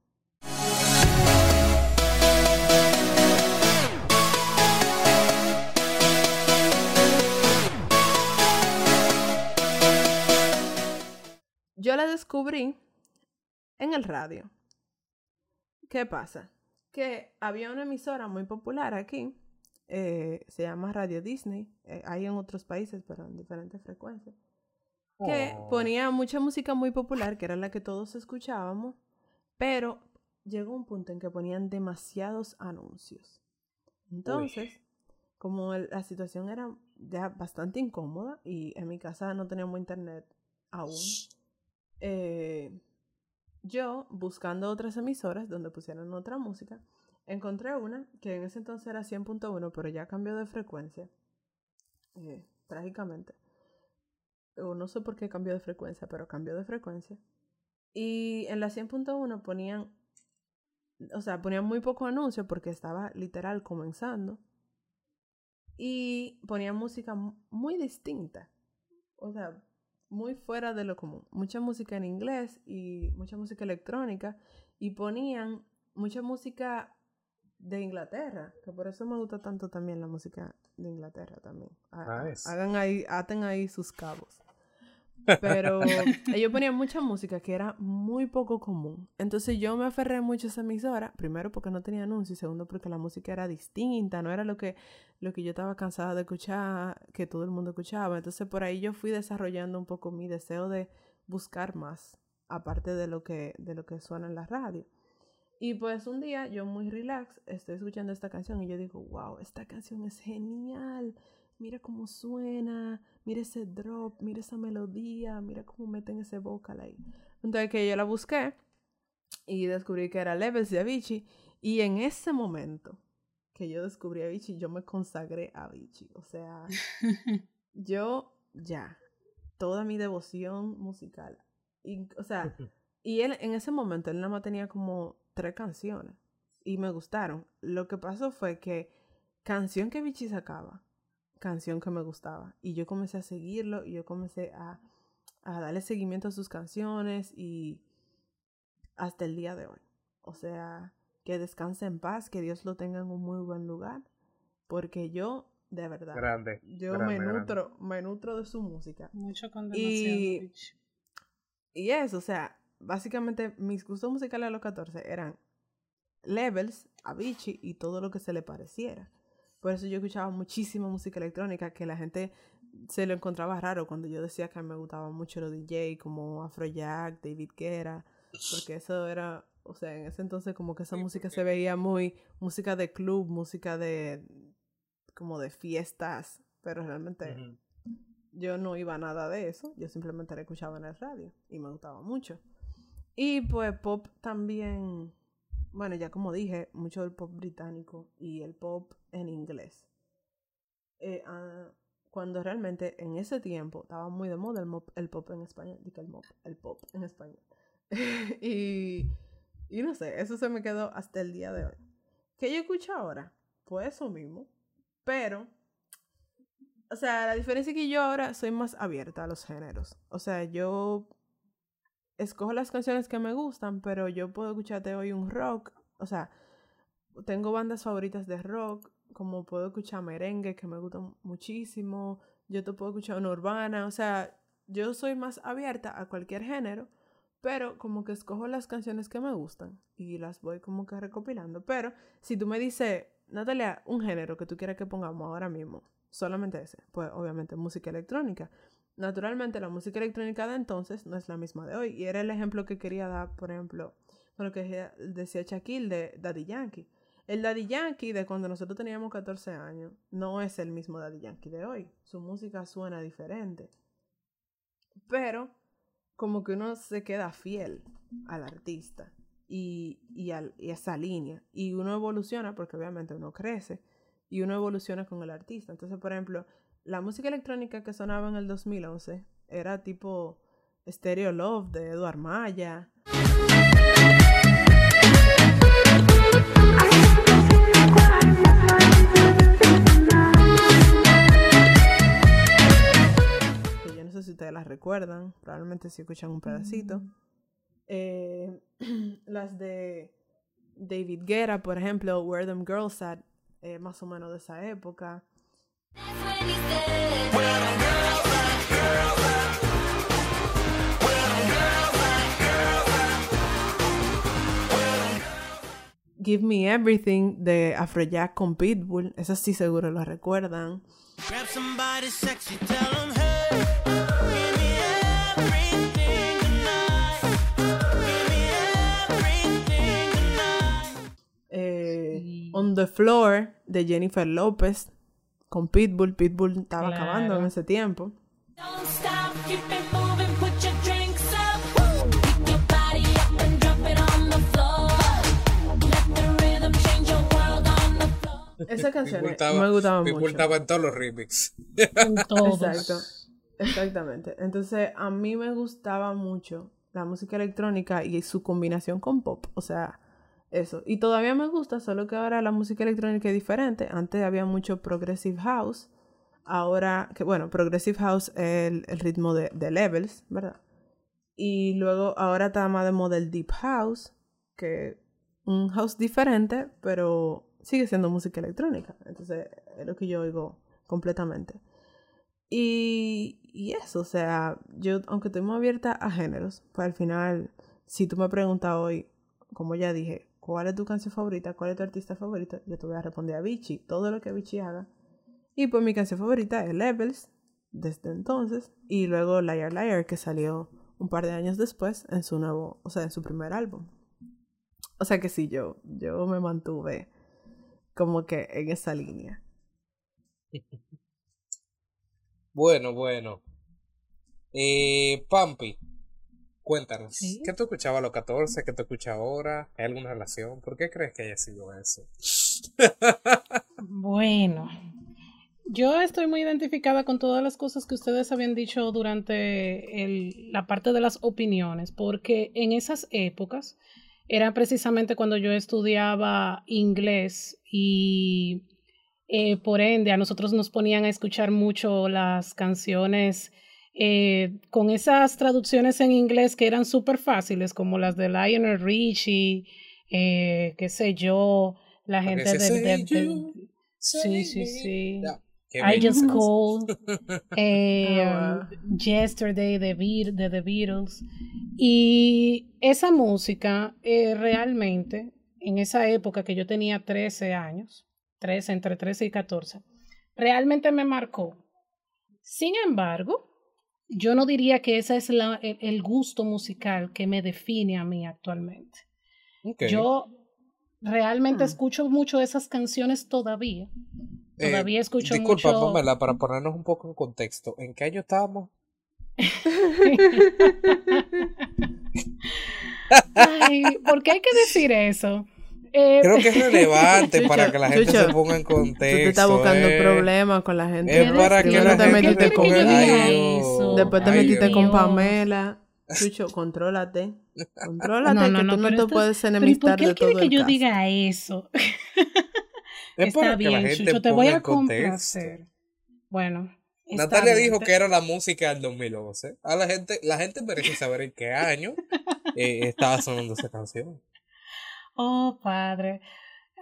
Yo la descubrí en el radio. ¿Qué pasa? Que había una emisora muy popular aquí, eh, se llama Radio Disney, eh, hay en otros países, pero en diferentes frecuencias que oh. ponía mucha música muy popular, que era la que todos escuchábamos, pero llegó un punto en que ponían demasiados anuncios. Entonces, como la situación era ya bastante incómoda y en mi casa no teníamos internet aún, eh, yo, buscando otras emisoras donde pusieran otra música, encontré una que en ese entonces era 100.1, pero ya cambió de frecuencia, eh, trágicamente o no sé por qué cambió de frecuencia, pero cambió de frecuencia. Y en la 100.1 ponían, o sea, ponían muy poco anuncio porque estaba literal comenzando. Y ponían música muy distinta, o sea, muy fuera de lo común. Mucha música en inglés y mucha música electrónica. Y ponían mucha música de Inglaterra, que por eso me gusta tanto también la música de Inglaterra también. Hagan ahí, aten ahí sus cabos. Pero ellos ponían mucha música que era muy poco común. Entonces yo me aferré mucho a esa emisora, primero porque no tenía anuncios, y segundo porque la música era distinta, no era lo que, lo que yo estaba cansada de escuchar, que todo el mundo escuchaba. Entonces por ahí yo fui desarrollando un poco mi deseo de buscar más, aparte de lo que, de lo que suena en la radio. Y pues un día yo muy relax estoy escuchando esta canción y yo digo, wow, esta canción es genial mira cómo suena, mira ese drop, mira esa melodía, mira cómo meten ese vocal ahí. Entonces que yo la busqué y descubrí que era Levels de Avicii y en ese momento que yo descubrí a Avicii, yo me consagré a Avicii. O sea, yo ya, toda mi devoción musical. Y, o sea, y él en ese momento, él nada más tenía como tres canciones y me gustaron. Lo que pasó fue que canción que Avicii sacaba, canción que me gustaba. Y yo comencé a seguirlo y yo comencé a, a darle seguimiento a sus canciones y hasta el día de hoy. O sea, que descanse en paz, que Dios lo tenga en un muy buen lugar, porque yo, de verdad, grande, yo me nutro, me nutro de su música. Mucho y, y eso, o sea, básicamente mis gustos musicales a los 14 eran Levels, Avicii y todo lo que se le pareciera. Por eso yo escuchaba muchísima música electrónica que la gente se lo encontraba raro cuando yo decía que me gustaba mucho los DJ como Afrojack, David Guerra, porque eso era, o sea, en ese entonces como que esa música se veía muy música de club, música de como de fiestas, pero realmente yo no iba a nada de eso, yo simplemente la escuchaba en el radio y me gustaba mucho. Y pues pop también bueno, ya como dije, mucho del pop británico y el pop en inglés. Eh, ah, cuando realmente en ese tiempo estaba muy de moda el, pop en español, digo el, el pop en español. y, y no sé, eso se me quedó hasta el día de hoy. ¿Qué yo escucho ahora? Pues eso mismo, pero, o sea, la diferencia es que yo ahora soy más abierta a los géneros. O sea, yo escojo las canciones que me gustan, pero yo puedo escucharte hoy un rock. O sea, tengo bandas favoritas de rock, como puedo escuchar merengue, que me gusta muchísimo. Yo te puedo escuchar una urbana. O sea, yo soy más abierta a cualquier género, pero como que escojo las canciones que me gustan y las voy como que recopilando. Pero si tú me dices, Natalia, un género que tú quieras que pongamos ahora mismo, solamente ese, pues obviamente música electrónica. Naturalmente la música electrónica de entonces no es la misma de hoy. Y era el ejemplo que quería dar, por ejemplo, con lo que decía Shaquille de Daddy Yankee. El Daddy Yankee de cuando nosotros teníamos 14 años no es el mismo Daddy Yankee de hoy. Su música suena diferente. Pero como que uno se queda fiel al artista y, y, a esa línea. Y uno evoluciona porque obviamente uno crece y uno evoluciona con el artista. Entonces, por ejemplo, la música electrónica que sonaba en el 2011 era tipo Stereo Love de Eduard Maya. yo no sé si ustedes las recuerdan, probablemente si escuchan un pedacito. Mm. Eh, las de David Guerra, por ejemplo, Where Them Girls At, eh, más o menos de esa época. Give Me Everything de Afrojack con Pitbull. Eso sí seguro lo recuerdan. Eh, On the Floor de Jennifer Lopez con Pitbull. Pitbull estaba acabando en ese tiempo. Esa canción me gustaba mucho. Me gustaba en todos los remix. En todos. Exacto. Exactamente. Entonces, a mí me gustaba mucho la música electrónica y su combinación con pop. O sea, eso. Y todavía me gusta, solo que ahora la música electrónica es diferente. Antes había mucho progressive house. Ahora, que bueno, progressive house es el, ritmo de, de, levels, ¿verdad? Y luego ahora está más de moda el deep house, que un house diferente, pero sigue siendo música electrónica. Entonces, es lo que yo oigo completamente. Y, y eso, o sea, yo, aunque estoy muy abierta a géneros, pues al final, si tú me preguntas hoy, como ya dije, ¿cuál es tu canción favorita? ¿Cuál es tu artista favorito? Yo te voy a responder a Vichy, todo lo que Vichy haga. Y pues mi canción favorita es Levels, desde entonces, y luego Liar Liar, que salió un par de años después en su nuevo, o sea, en su primer álbum. O sea que sí, yo, yo me mantuve como que en esa línea. Bueno, bueno. Eh, Pampi, cuéntanos, ¿qué tú escuchabas a los 14? ¿Qué tú escuchas ahora? ¿Hay alguna relación? ¿Por qué crees que haya sido eso? bueno, yo estoy muy identificada con todas las cosas que ustedes habían dicho durante el, la parte de las opiniones, porque en esas épocas era precisamente cuando yo estudiaba inglés y eh, por ende a nosotros nos ponían a escuchar mucho las canciones eh, con esas traducciones en inglés que eran súper fáciles, como las de Lionel Richie, eh, qué sé yo, la gente de... sí, sí, sí. I Just Called, eh, oh, Yesterday de, de, The Beatles. Y esa música eh, realmente, en esa época que yo tenía 13 años, 13, entre 13 y 14, realmente me marcó. Sin embargo, yo no diría que ese es la, el, gusto musical que me define a mí actualmente. Yo realmente hmm. escucho mucho esas canciones todavía Todavía eh, escucho disculpa, mucho... Pamela, para ponernos un poco en contexto. ¿En qué año estábamos? Ay, ¿por qué hay que decir eso? Eh, Creo que es relevante para que la gente se ponga en contexto. Tú te estás buscando eh. problemas con la gente. Es para que la te metiste con Después te metiste con Pamela. Chucho, contrólate. Contrólate, que tú no te puedes enemistar de todo ¿Por qué quiere que yo diga eso? está bien, Chucho, te voy a complacer. Bueno. Natalia dijo que era la música del 2011. A la gente, la gente merece saber en qué año eh, estaba sonando esa canción. Oh, padre.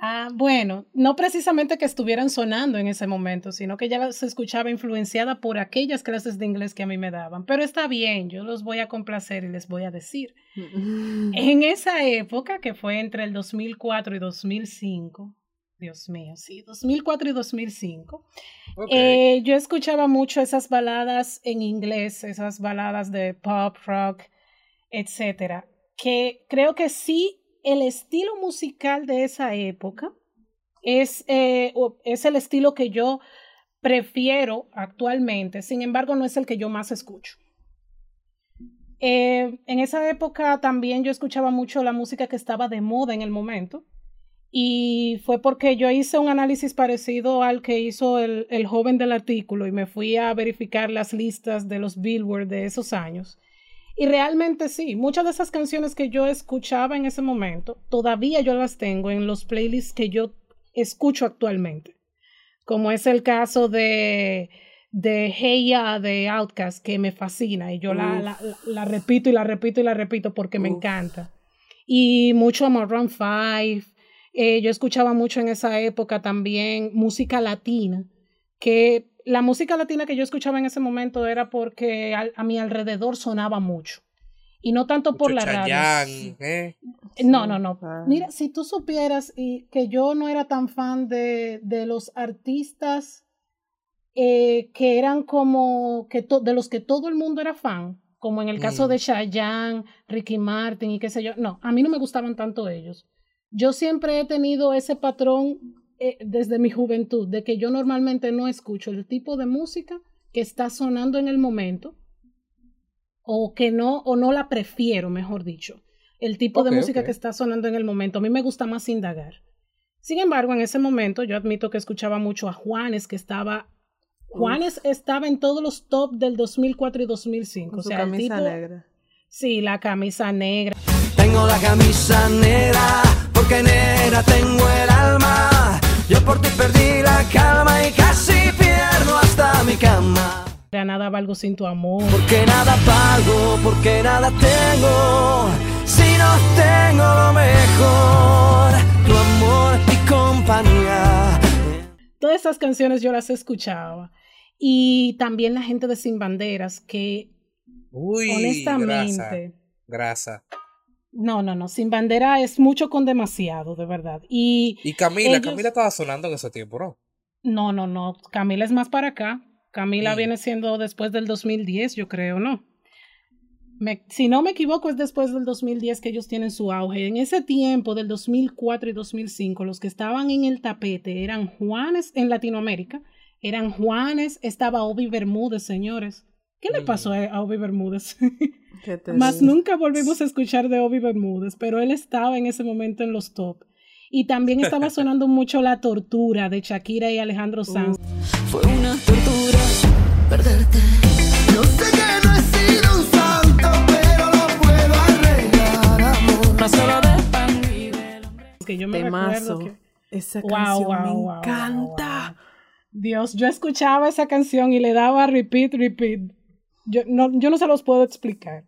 Ah, bueno, no precisamente que estuvieran sonando en ese momento, sino que ya se escuchaba influenciada por aquellas clases de inglés que a mí me daban. Pero está bien, yo los voy a complacer y les voy a decir. en esa época, que fue entre el 2004 y 2005, Dios mío, sí, 2004 y 2005, eh, yo escuchaba mucho esas baladas en inglés, esas baladas de pop, rock, etcétera, que creo que sí el estilo musical de esa época es, eh, es el estilo que yo prefiero actualmente, sin embargo no es el que yo más escucho. Eh, en esa época también yo escuchaba mucho la música que estaba de moda en el momento y fue porque yo hice un análisis parecido al que hizo el, el joven del artículo y me fui a verificar las listas de los Billboard de esos años y realmente sí, muchas de esas canciones que yo escuchaba en ese momento, todavía yo las tengo en los playlists que yo escucho actualmente. Como es el caso de, de Hey Ya de Outcast, que me fascina y yo la, la, repito y la repito y la repito porque me encanta. Y mucho Maroon 5. Eh, yo escuchaba mucho en esa época también música latina, que la música latina que yo escuchaba en ese momento era porque a, mi alrededor sonaba mucho. Y no tanto por la radio. ¿eh? No, no, no. Ah. Mira, si tú supieras y que yo no era tan fan de, de los artistas eh, que eran como que de los que todo el mundo era fan, como en el caso de mm. Chayanne, Ricky Martin y qué sé yo. No, a mí no me gustaban tanto ellos. Yo siempre he tenido ese patrón eh, desde mi juventud de que yo normalmente no escucho el tipo de música que está sonando en el momento o que no o no la prefiero, mejor dicho, el tipo de música que está sonando en el momento. A mí me gusta más indagar. Sin embargo, en ese momento yo admito que escuchaba mucho a Juanes que estaba Juanes estaba en todos los top del 2004 y 2005, o sea, camisa negra. Sí, la camisa negra. Tengo la camisa negra porque negra tengo el alma. Yo por ti perdí la calma y casi pierdo hasta mi cama. De nada valgo sin tu amor. Porque nada pago, porque nada tengo. Si no tengo lo mejor, tu amor y compañía. Todas esas canciones yo las escuchaba. Y también la gente de Sin Banderas, que Uy, honestamente. Grasa. No, no, no. Sin bandera es mucho con demasiado, de verdad. Y, y Camila, Camila estaba sonando en ese tiempo, ¿no? No, no, no. Camila es más para acá. Camila viene siendo después del 2010, yo creo, ¿no? si no me equivoco, es después del 2010 que ellos tienen su auge. En ese tiempo, del 2004 y 2005, los que estaban en el tapete eran Juanes en Latinoamérica, eran Juanes, estaba Obi Bermúdez, señores. ¿Qué le pasó a Obi Bermúdez? Más nunca volvimos a escuchar de Obi Bermúdez, pero él estaba en ese momento en los top. Y también estaba sonando mucho la tortura de Shakira y Alejandro Sanz. Fue una tortura perderte. No sé que no he sido un santo, pero lo puedo arreglar, amor. No solo de pan y del hombre. Que yo me recuerdo que... Esa canción me encanta. Dios, yo escuchaba esa canción y le daba repeat, repeat. Yo no, yo no se los puedo explicar.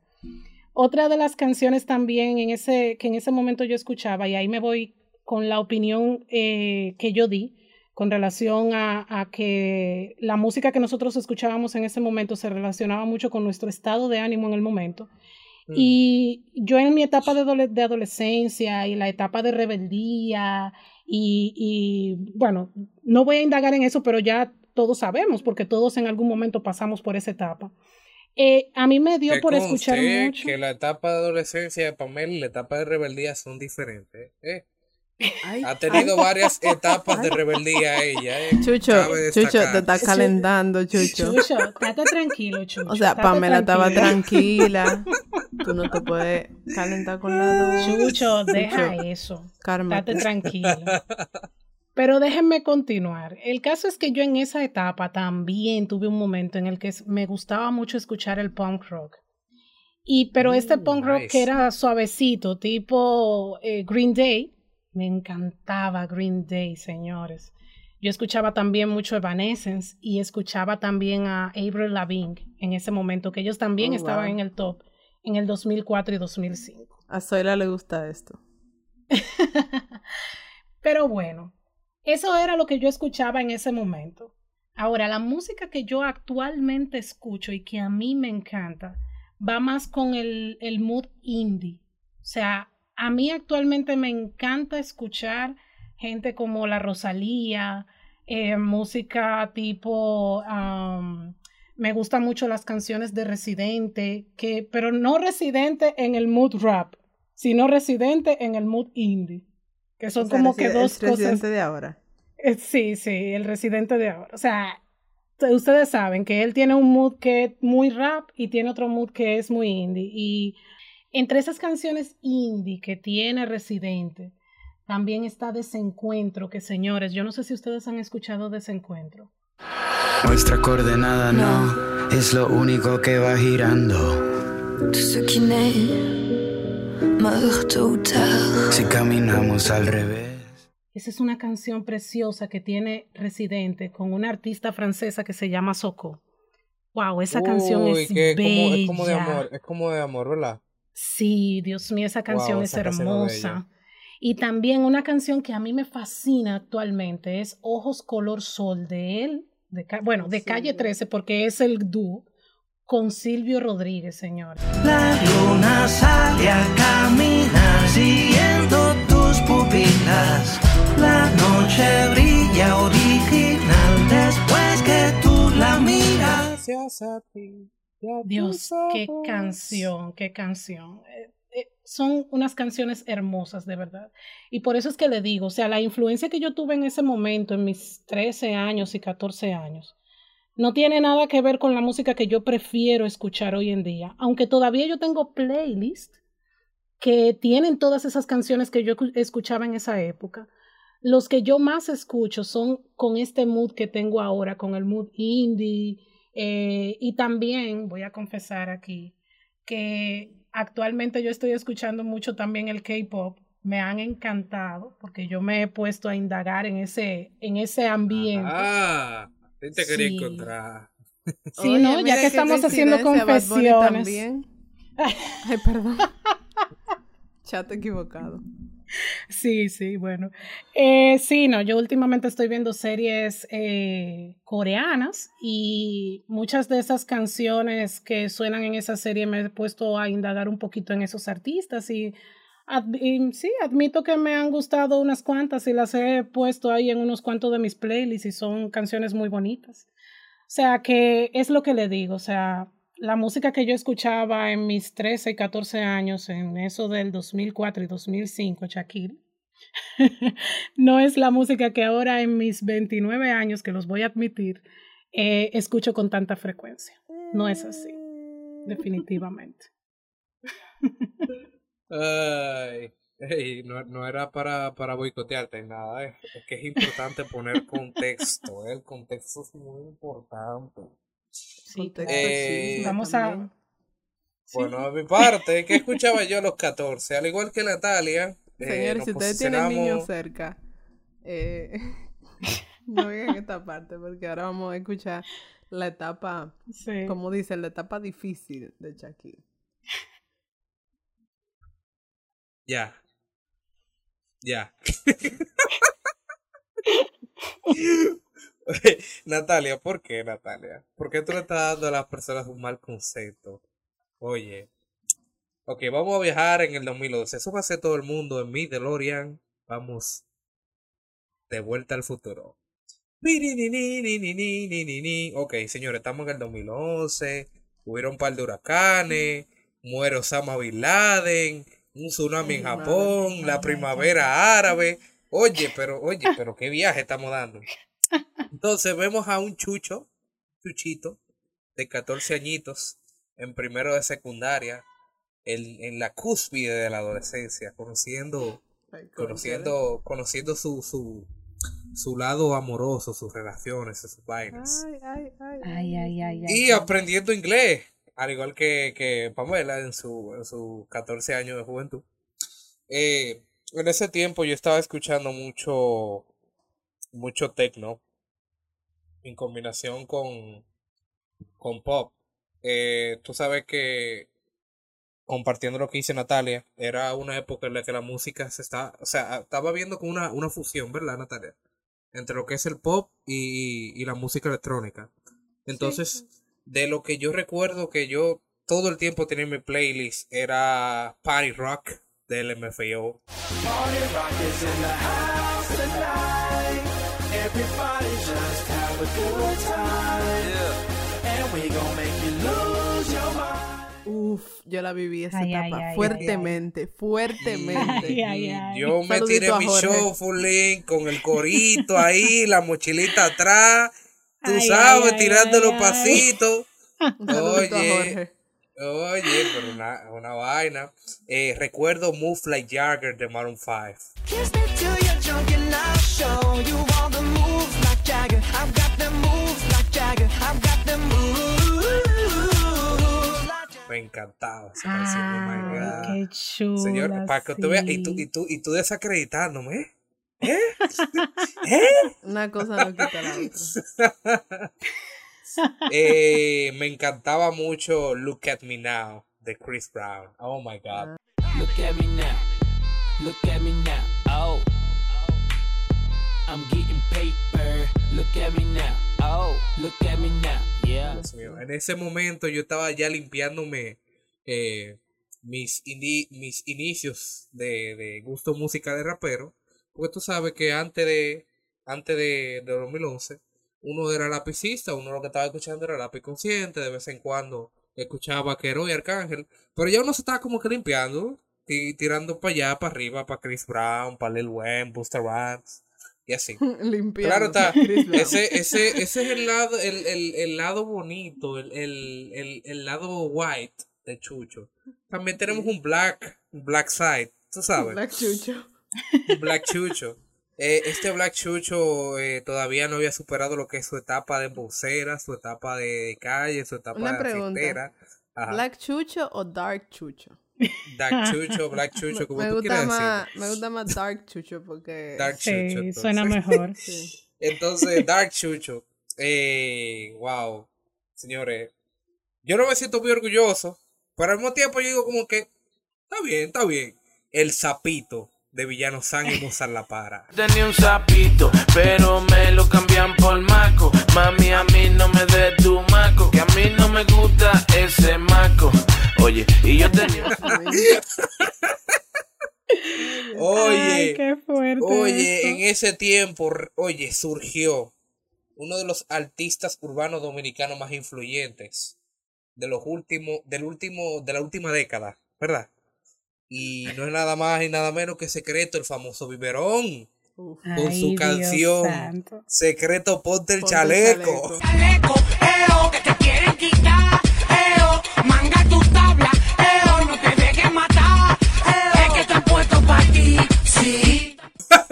Otra de las canciones también en ese, que en ese momento yo escuchaba, y ahí me voy con la opinión eh, que yo di con relación a, a, que la música que nosotros escuchábamos en ese momento se relacionaba mucho con nuestro estado de ánimo en el momento. Mm. Y yo en mi etapa de, de, adolescencia y la etapa de rebeldía, y, y bueno, no voy a indagar en eso, pero ya todos sabemos, porque todos en algún momento pasamos por esa etapa. Eh, a mí me dio por escuchar mucho. Que la etapa de adolescencia de Pamela y la etapa de rebeldía son diferentes. ¿eh? ha tenido varias etapas de rebeldía ella. ¿eh? Chucho, Chucho, te está calentando, Chucho. Chucho, estate tranquilo, Chucho. O sea, Pamela estaba tranquila. Tú no te puedes calentar con la dos. Chucho, deja eso. Estate tranquilo. Pero déjenme continuar. El caso es que yo en esa etapa también tuve un momento en el que me gustaba mucho escuchar el punk rock. Y pero este mm, punk rock que era suavecito, tipo eh, Green Day, me encantaba Green Day, señores. Yo escuchaba también mucho Evanescence y escuchaba también a Avril Lavigne en ese momento, que ellos también oh, estaban en el top en el 2004 y 2005. A Zoila le gusta esto. Pero bueno, eso era lo que yo escuchaba en ese momento. Ahora, la música que yo actualmente escucho y que a mí me encanta va más con el, el mood indie. O sea, a mí actualmente me encanta escuchar gente como la Rosalía, eh, música tipo, me gustan mucho las canciones de Residente, que, pero no Residente en el mood rap, sino Residente en el mood indie, que son O sea, como que dos el residente cosas. de ahora. Eh, Sí, sí, el Residente de ahora. O sea, ustedes saben que él tiene un mood que es muy rap y tiene otro mood que es muy indie. Y entre esas canciones indie que tiene Residente, también está Desencuentro, que señores, yo no sé si ustedes han escuchado Desencuentro. Nuestra coordenada no es lo único que va girando. Tout ce qui naît Si caminamos al revés. Esa es una canción preciosa que tiene Residente con una artista francesa que se llama Soko. Wow, esa canción es que como, bella. es como de amor, es como de amor, ¿verdad? Sí, Dios mío, esa canción Wow, es esa canción es hermosa. bella. Y también una canción que a mí me fascina actualmente es Ojos Color Sol de él, de, bueno, de Calle 13, porque es el dúo con Silvio Rodríguez, señor. La luna sale a caminar siguiendo tus pupilas. La noche brilla original después que tú la miras. Gracias a ti. Dios, qué canción, qué canción. Eh, eh, son unas canciones hermosas, de verdad. Y por eso es que le digo, o sea, la influencia que yo tuve en ese momento, en mis 13 años y 14 años, no tiene nada que ver con la música que yo prefiero escuchar hoy en día. Aunque todavía yo tengo playlists que tienen todas esas canciones que yo escu- escuchaba en esa época. Los que yo más escucho son con este mood que tengo ahora, con el mood indie. eh, y también voy a confesar aquí que actualmente yo estoy escuchando mucho también el K-pop. Me han encantado porque yo me he puesto a indagar en ese, en ese ambiente. Ah, a ti te quería Sí. encontrar. Sí, Oye, ¿no? Ya que estamos haciendo confesiones. también. Ay, perdón. Chat equivocado. Sí, sí, bueno. Eh, sí, no, yo últimamente estoy viendo series eh, coreanas y muchas de esas canciones que suenan en esa serie me he puesto a indagar un poquito en esos artistas y, ad- y sí, admito que me han gustado unas cuantas y las he puesto ahí en unos cuantos de mis playlists y son canciones muy bonitas. O sea, que es lo que le digo, o sea, la música que yo escuchaba en mis 13 y 14 años, en eso del 2004 y 2005, Shakira, no es la música que ahora en mis 29 años, que los voy a admitir, eh, escucho con tanta frecuencia. No es así, definitivamente. Ay, no, no era para, para boicotearte ni nada, eh. es que es importante poner contexto, eh, el contexto es muy importante. Sí, Contexto Eh, chisme Vamos también. a... Sí. Bueno, a mi parte, ¿qué escuchaba yo a los 14? Al igual que Natalia, eh, Señores, si ustedes tienen niños cerca, eh, no vengan esta parte porque ahora vamos a escuchar la etapa, Sí. como dice, la etapa difícil de Shakira. Ya. Ya. Natalia, ¿por qué, Natalia? ¿Por qué tú le estás dando a las personas un mal concepto? Oye. Ok, vamos a viajar en el 2011. Eso va a ser todo el mundo en mi DeLorean. Vamos de vuelta al futuro. Ok, señores, estamos en el 2011. Hubieron un par de huracanes. Muere Osama Bin Laden. Un tsunami en madre. Japón. La primavera árabe. Oye, pero, oye, pero qué viaje estamos dando. Entonces vemos a un chucho, chuchito, de 14 añitos, en primero de secundaria, en, en la cúspide de la adolescencia, conociendo, Ay, conociendo, conociendo su, su, su lado amoroso, sus relaciones, sus vainas. Ay, ay, ay, Ay, ay, ay, ay. Y aprendiendo inglés, al igual que, que Pamela en su, en sus 14 años de juventud. Eh, en ese tiempo yo estaba escuchando mucho, mucho techno en combinación con, con pop. Eh, tú sabes que compartiendo lo que dice Natalia, era una época en la que la música se está, o sea, estaba viendo como una, una fusión, ¿verdad, Natalia? Entre lo que es el pop y, y la música electrónica. Entonces, de lo que yo recuerdo que yo todo el tiempo tenía en mi playlist era Party Rock del MFAO. Party rock is in the house tonight. Everybody just have a good time. And we gon' make you lose your mind. Uf, yo la viví esa Ay, etapa ay, ay, fuertemente, fuertemente. Ay, ay, ay. Yo me tiré mi shuffling con el corito ahí, la mochilita atrás, tú Ay, sabes, ay, tirando ay, los ay. pasitos. Oye, oye, pero una, una vaina. Eh, recuerdo Move Like Jagger de Maroon 5. Kiss me encantaba esa canción. oh my God. qué chula. Señor, para que tú veas, y tú, y tú, y tú desacreditándome, ¿eh? ¿Eh? ¿Eh? Una cosa no quita la otra. Eh, me encantaba mucho Look at Me Now de Chris Brown. Oh my God. Look at me now. Look at me now. Oh. I'm getting paper. Look at me now. Oh. Look at me now. Yeah. Dios mío. En ese momento yo estaba ya limpiándome eh, mis inicios de, de gusto música de rapero. Porque tú sabes que antes de antes de, de 2011, uno era lapicista, uno lo que estaba escuchando era lápiz consciente, de vez en cuando escuchaba Vaquero y Arcángel, pero ya uno se estaba como que limpiando, y tirando para allá, para arriba, para Chris Brown, para Lil Wayne, Busta Rhymes, y así. Limpiando. Claro está. Ese, ese, ese es el lado, el, el, el lado bonito, el, el, el, lado white de Chucho. También tenemos un black, un black side, tú sabes, Black Chucho. Black Chucho. Eh, este Black Chucho eh, todavía no había superado lo que es su etapa de embocera, su etapa de calle, su etapa Una de pregunta. ¿Black Chucho o Dark Chucho? Dark Chucho, Black Chucho, como me, tú gusta quieras más, decir. me gusta más Dark Chucho porque... Dark Sí, Chucho. suena entonces. mejor. Sí. Entonces, Dark Chucho. Eh, wow. Señores, yo no me siento muy orgulloso, pero al mismo tiempo yo digo como que, está bien, está bien. El sapito de Villano San y Mozart La Para. Tenía un sapito, pero me lo cambian por maco. Mami, a mí no me des tu maco, que a mí no me gusta ese maco. Oye, y yo tenía. Oye, Ay, qué fuerte. oye, eso. en ese tiempo, oye, surgió uno de los artistas urbanos dominicanos más influyentes de los últimos, del último, de la última década, ¿verdad? Y no es nada más y nada menos que Secreto, el famoso biberón. Uf. con Ay, su Dios canción. santo. Secreto, ponte el Ponte el chaleco. chaleco. eo, que te quieren quitar, eo, manga tu tabla, eo, no te dejes matar, eo, es que están puestos para ti, sí.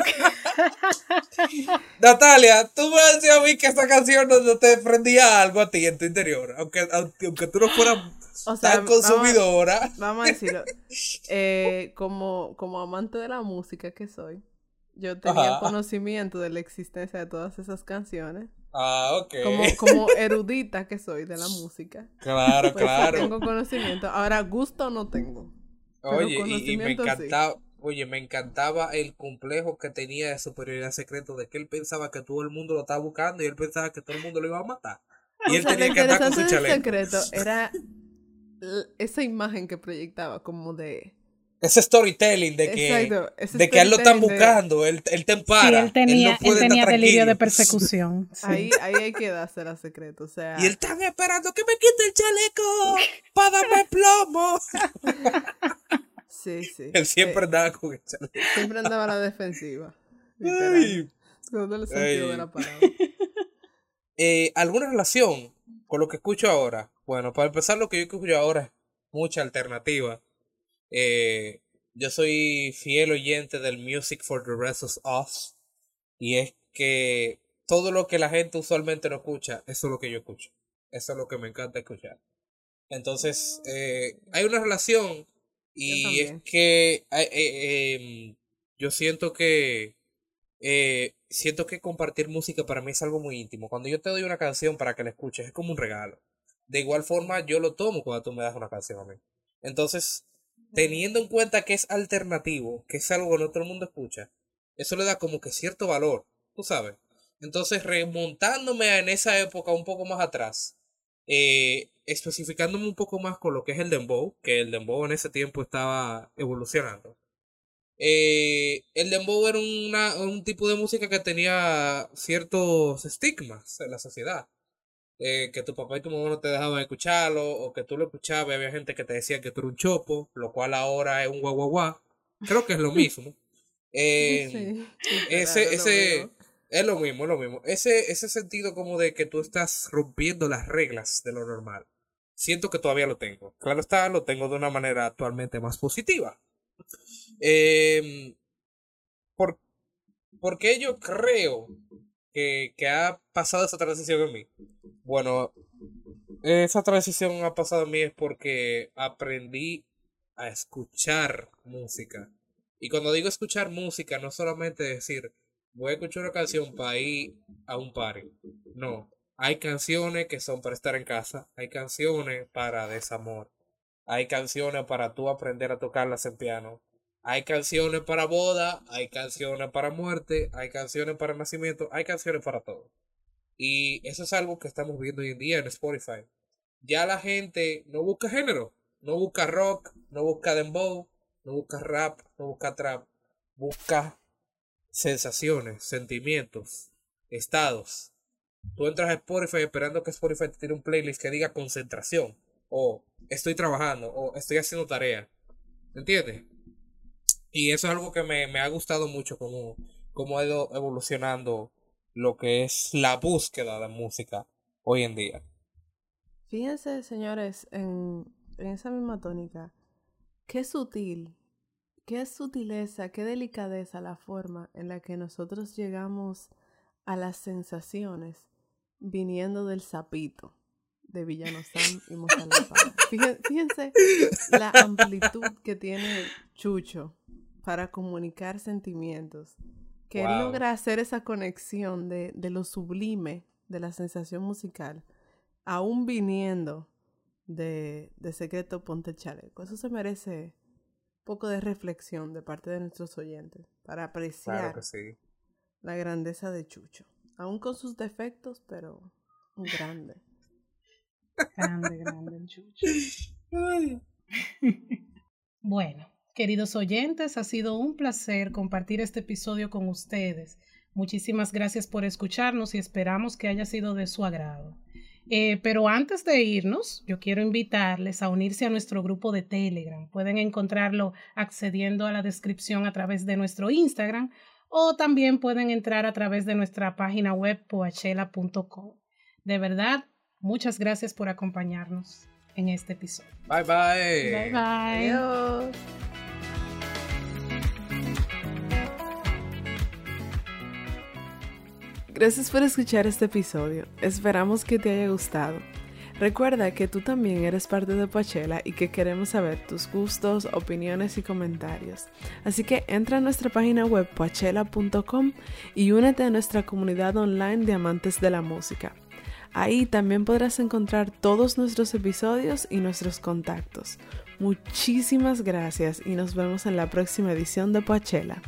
Natalia, tú me decías a mí que esta canción no te prendía algo a ti en tu interior, aunque, aunque, tú no fueras O sea, tan consumidora. Vamos a decirlo. Eh, como, como amante de la música que soy, yo tenía Ajá. conocimiento de la existencia de todas esas canciones. Ah, ok. Como, como erudita que soy de la música. Claro, Pues claro. tengo conocimiento. Ahora, gusto no tengo. pero Oye, y- y, me conocimiento sí. Oye, me encantaba el complejo que tenía de superioridad secreto, de que él pensaba que todo el mundo lo estaba buscando y él pensaba que todo el mundo lo iba a matar. Y O él sea, tenía que andar con su chaleco. secreto era esa imagen que proyectaba, como de... Ese storytelling de que, Exacto, ese de que él lo están de- buscando, él, él te empara. Sí, él tenía, no puede él tenía delirio de persecución. sí. Ahí, ahí hay que dársela a secreto. O sea, Y él están esperando que me quite el chaleco para darme plomo. sí, sí. Él siempre Eh, andaba con chaleco. siempre andaba a la defensiva. Ay. Todo el sentido Ay. de la palabra. Eh, ¿Alguna relación con lo que escucho ahora? Bueno, para empezar, lo que yo escucho ahora es mucha alternativa. Eh, yo soy fiel oyente del Music for the Rest of Us. Y es que todo lo que la gente usualmente no escucha, eso es lo que yo escucho. Eso es lo que me encanta escuchar. Entonces, eh, hay una relación y es que eh, eh, em, yo siento que eh, siento que compartir música para mí es algo muy íntimo. Cuando yo te doy una canción para que la escuches, es como un regalo. De igual forma, yo lo tomo cuando tú me das una canción a mí. Entonces, teniendo en cuenta que es alternativo, que es algo que no todo el mundo escucha, eso le da como que cierto valor, tú sabes. Entonces, remontándome en esa época un poco más atrás, eh, especificándome un poco más con lo que es el dembow, que el dembow en ese tiempo estaba evolucionando. Eh, el dembow era una- un tipo de música que tenía ciertos estigmas en la sociedad. Eh, que tu papá y tu mamá no te dejaban escucharlo, o que tú lo escuchabas y había gente que te decía que tú eras un chopo, lo cual ahora es un guau guau guau. Creo que es lo mismo. Eh, Sí, ese, lo ese, mismo. es lo mismo, es lo mismo. Ese, ese sentido como de que tú estás rompiendo las reglas de lo normal. Siento que todavía lo tengo. Claro está, lo tengo de una manera actualmente más positiva. Em, por, ¿Por qué yo creo que, que ha pasado esa transición en mí? Bueno, esa transición ha pasado en mí es porque aprendí a escuchar música. Y cuando digo escuchar música, no solamente decir, voy a escuchar una canción para ir a un party. No, hay canciones que son para estar en casa, hay canciones para desamor, hay canciones para tú aprender a tocarlas en piano, hay canciones para boda, hay canciones para muerte, hay canciones para nacimiento, hay canciones para todo. Y eso es algo que estamos viendo hoy en día en Spotify. Ya la gente no busca género, no busca rock, no busca dembow, no busca rap, no busca trap, busca sensaciones, sentimientos, estados. Tú entras a Spotify esperando que Spotify te tire un playlist que diga concentración, o estoy trabajando, o estoy haciendo tarea. ¿Entiendes? Y eso es algo que me, me ha gustado mucho, como, como ha ido evolucionando lo que es la búsqueda de música hoy en día. Fíjense, señores, en, en esa misma tónica, qué sutil, qué sutileza, qué delicadeza la forma en la que nosotros llegamos a las sensaciones viniendo del sapito de Villano Sam y Parra. Fíjense, fíjense la amplitud que tiene Chucho para comunicar sentimientos. Que él logra hacer esa conexión de, de lo sublime de la sensación musical, aún viniendo de, de Secreto Ponte Chaleco. Eso se merece un poco de reflexión de parte de nuestros oyentes para apreciar Claro que sí. la grandeza de Chucho. Aún con sus defectos, pero grande. Grande, grande el chucho. Bueno, queridos oyentes, ha sido un placer compartir este episodio con ustedes. Muchísimas gracias por escucharnos y esperamos que haya sido de su agrado. Eh, pero antes de irnos, yo quiero invitarles a unirse a nuestro grupo de Telegram. Pueden encontrarlo accediendo a la descripción a través de nuestro Instagram o también pueden entrar a través de nuestra página web poachela.com. De verdad, muchas gracias por acompañarnos en este episodio. Bye bye. Bye bye. Adiós. Gracias por escuchar este episodio. Esperamos que te haya gustado. Recuerda que tú también eres parte de Poachella y que queremos saber tus gustos, opiniones y comentarios. Así que entra a nuestra página web poachella.com y únete a nuestra comunidad online de amantes de la música. Ahí también podrás encontrar todos nuestros episodios y nuestros contactos. Muchísimas gracias y nos vemos en la próxima edición de Poachella.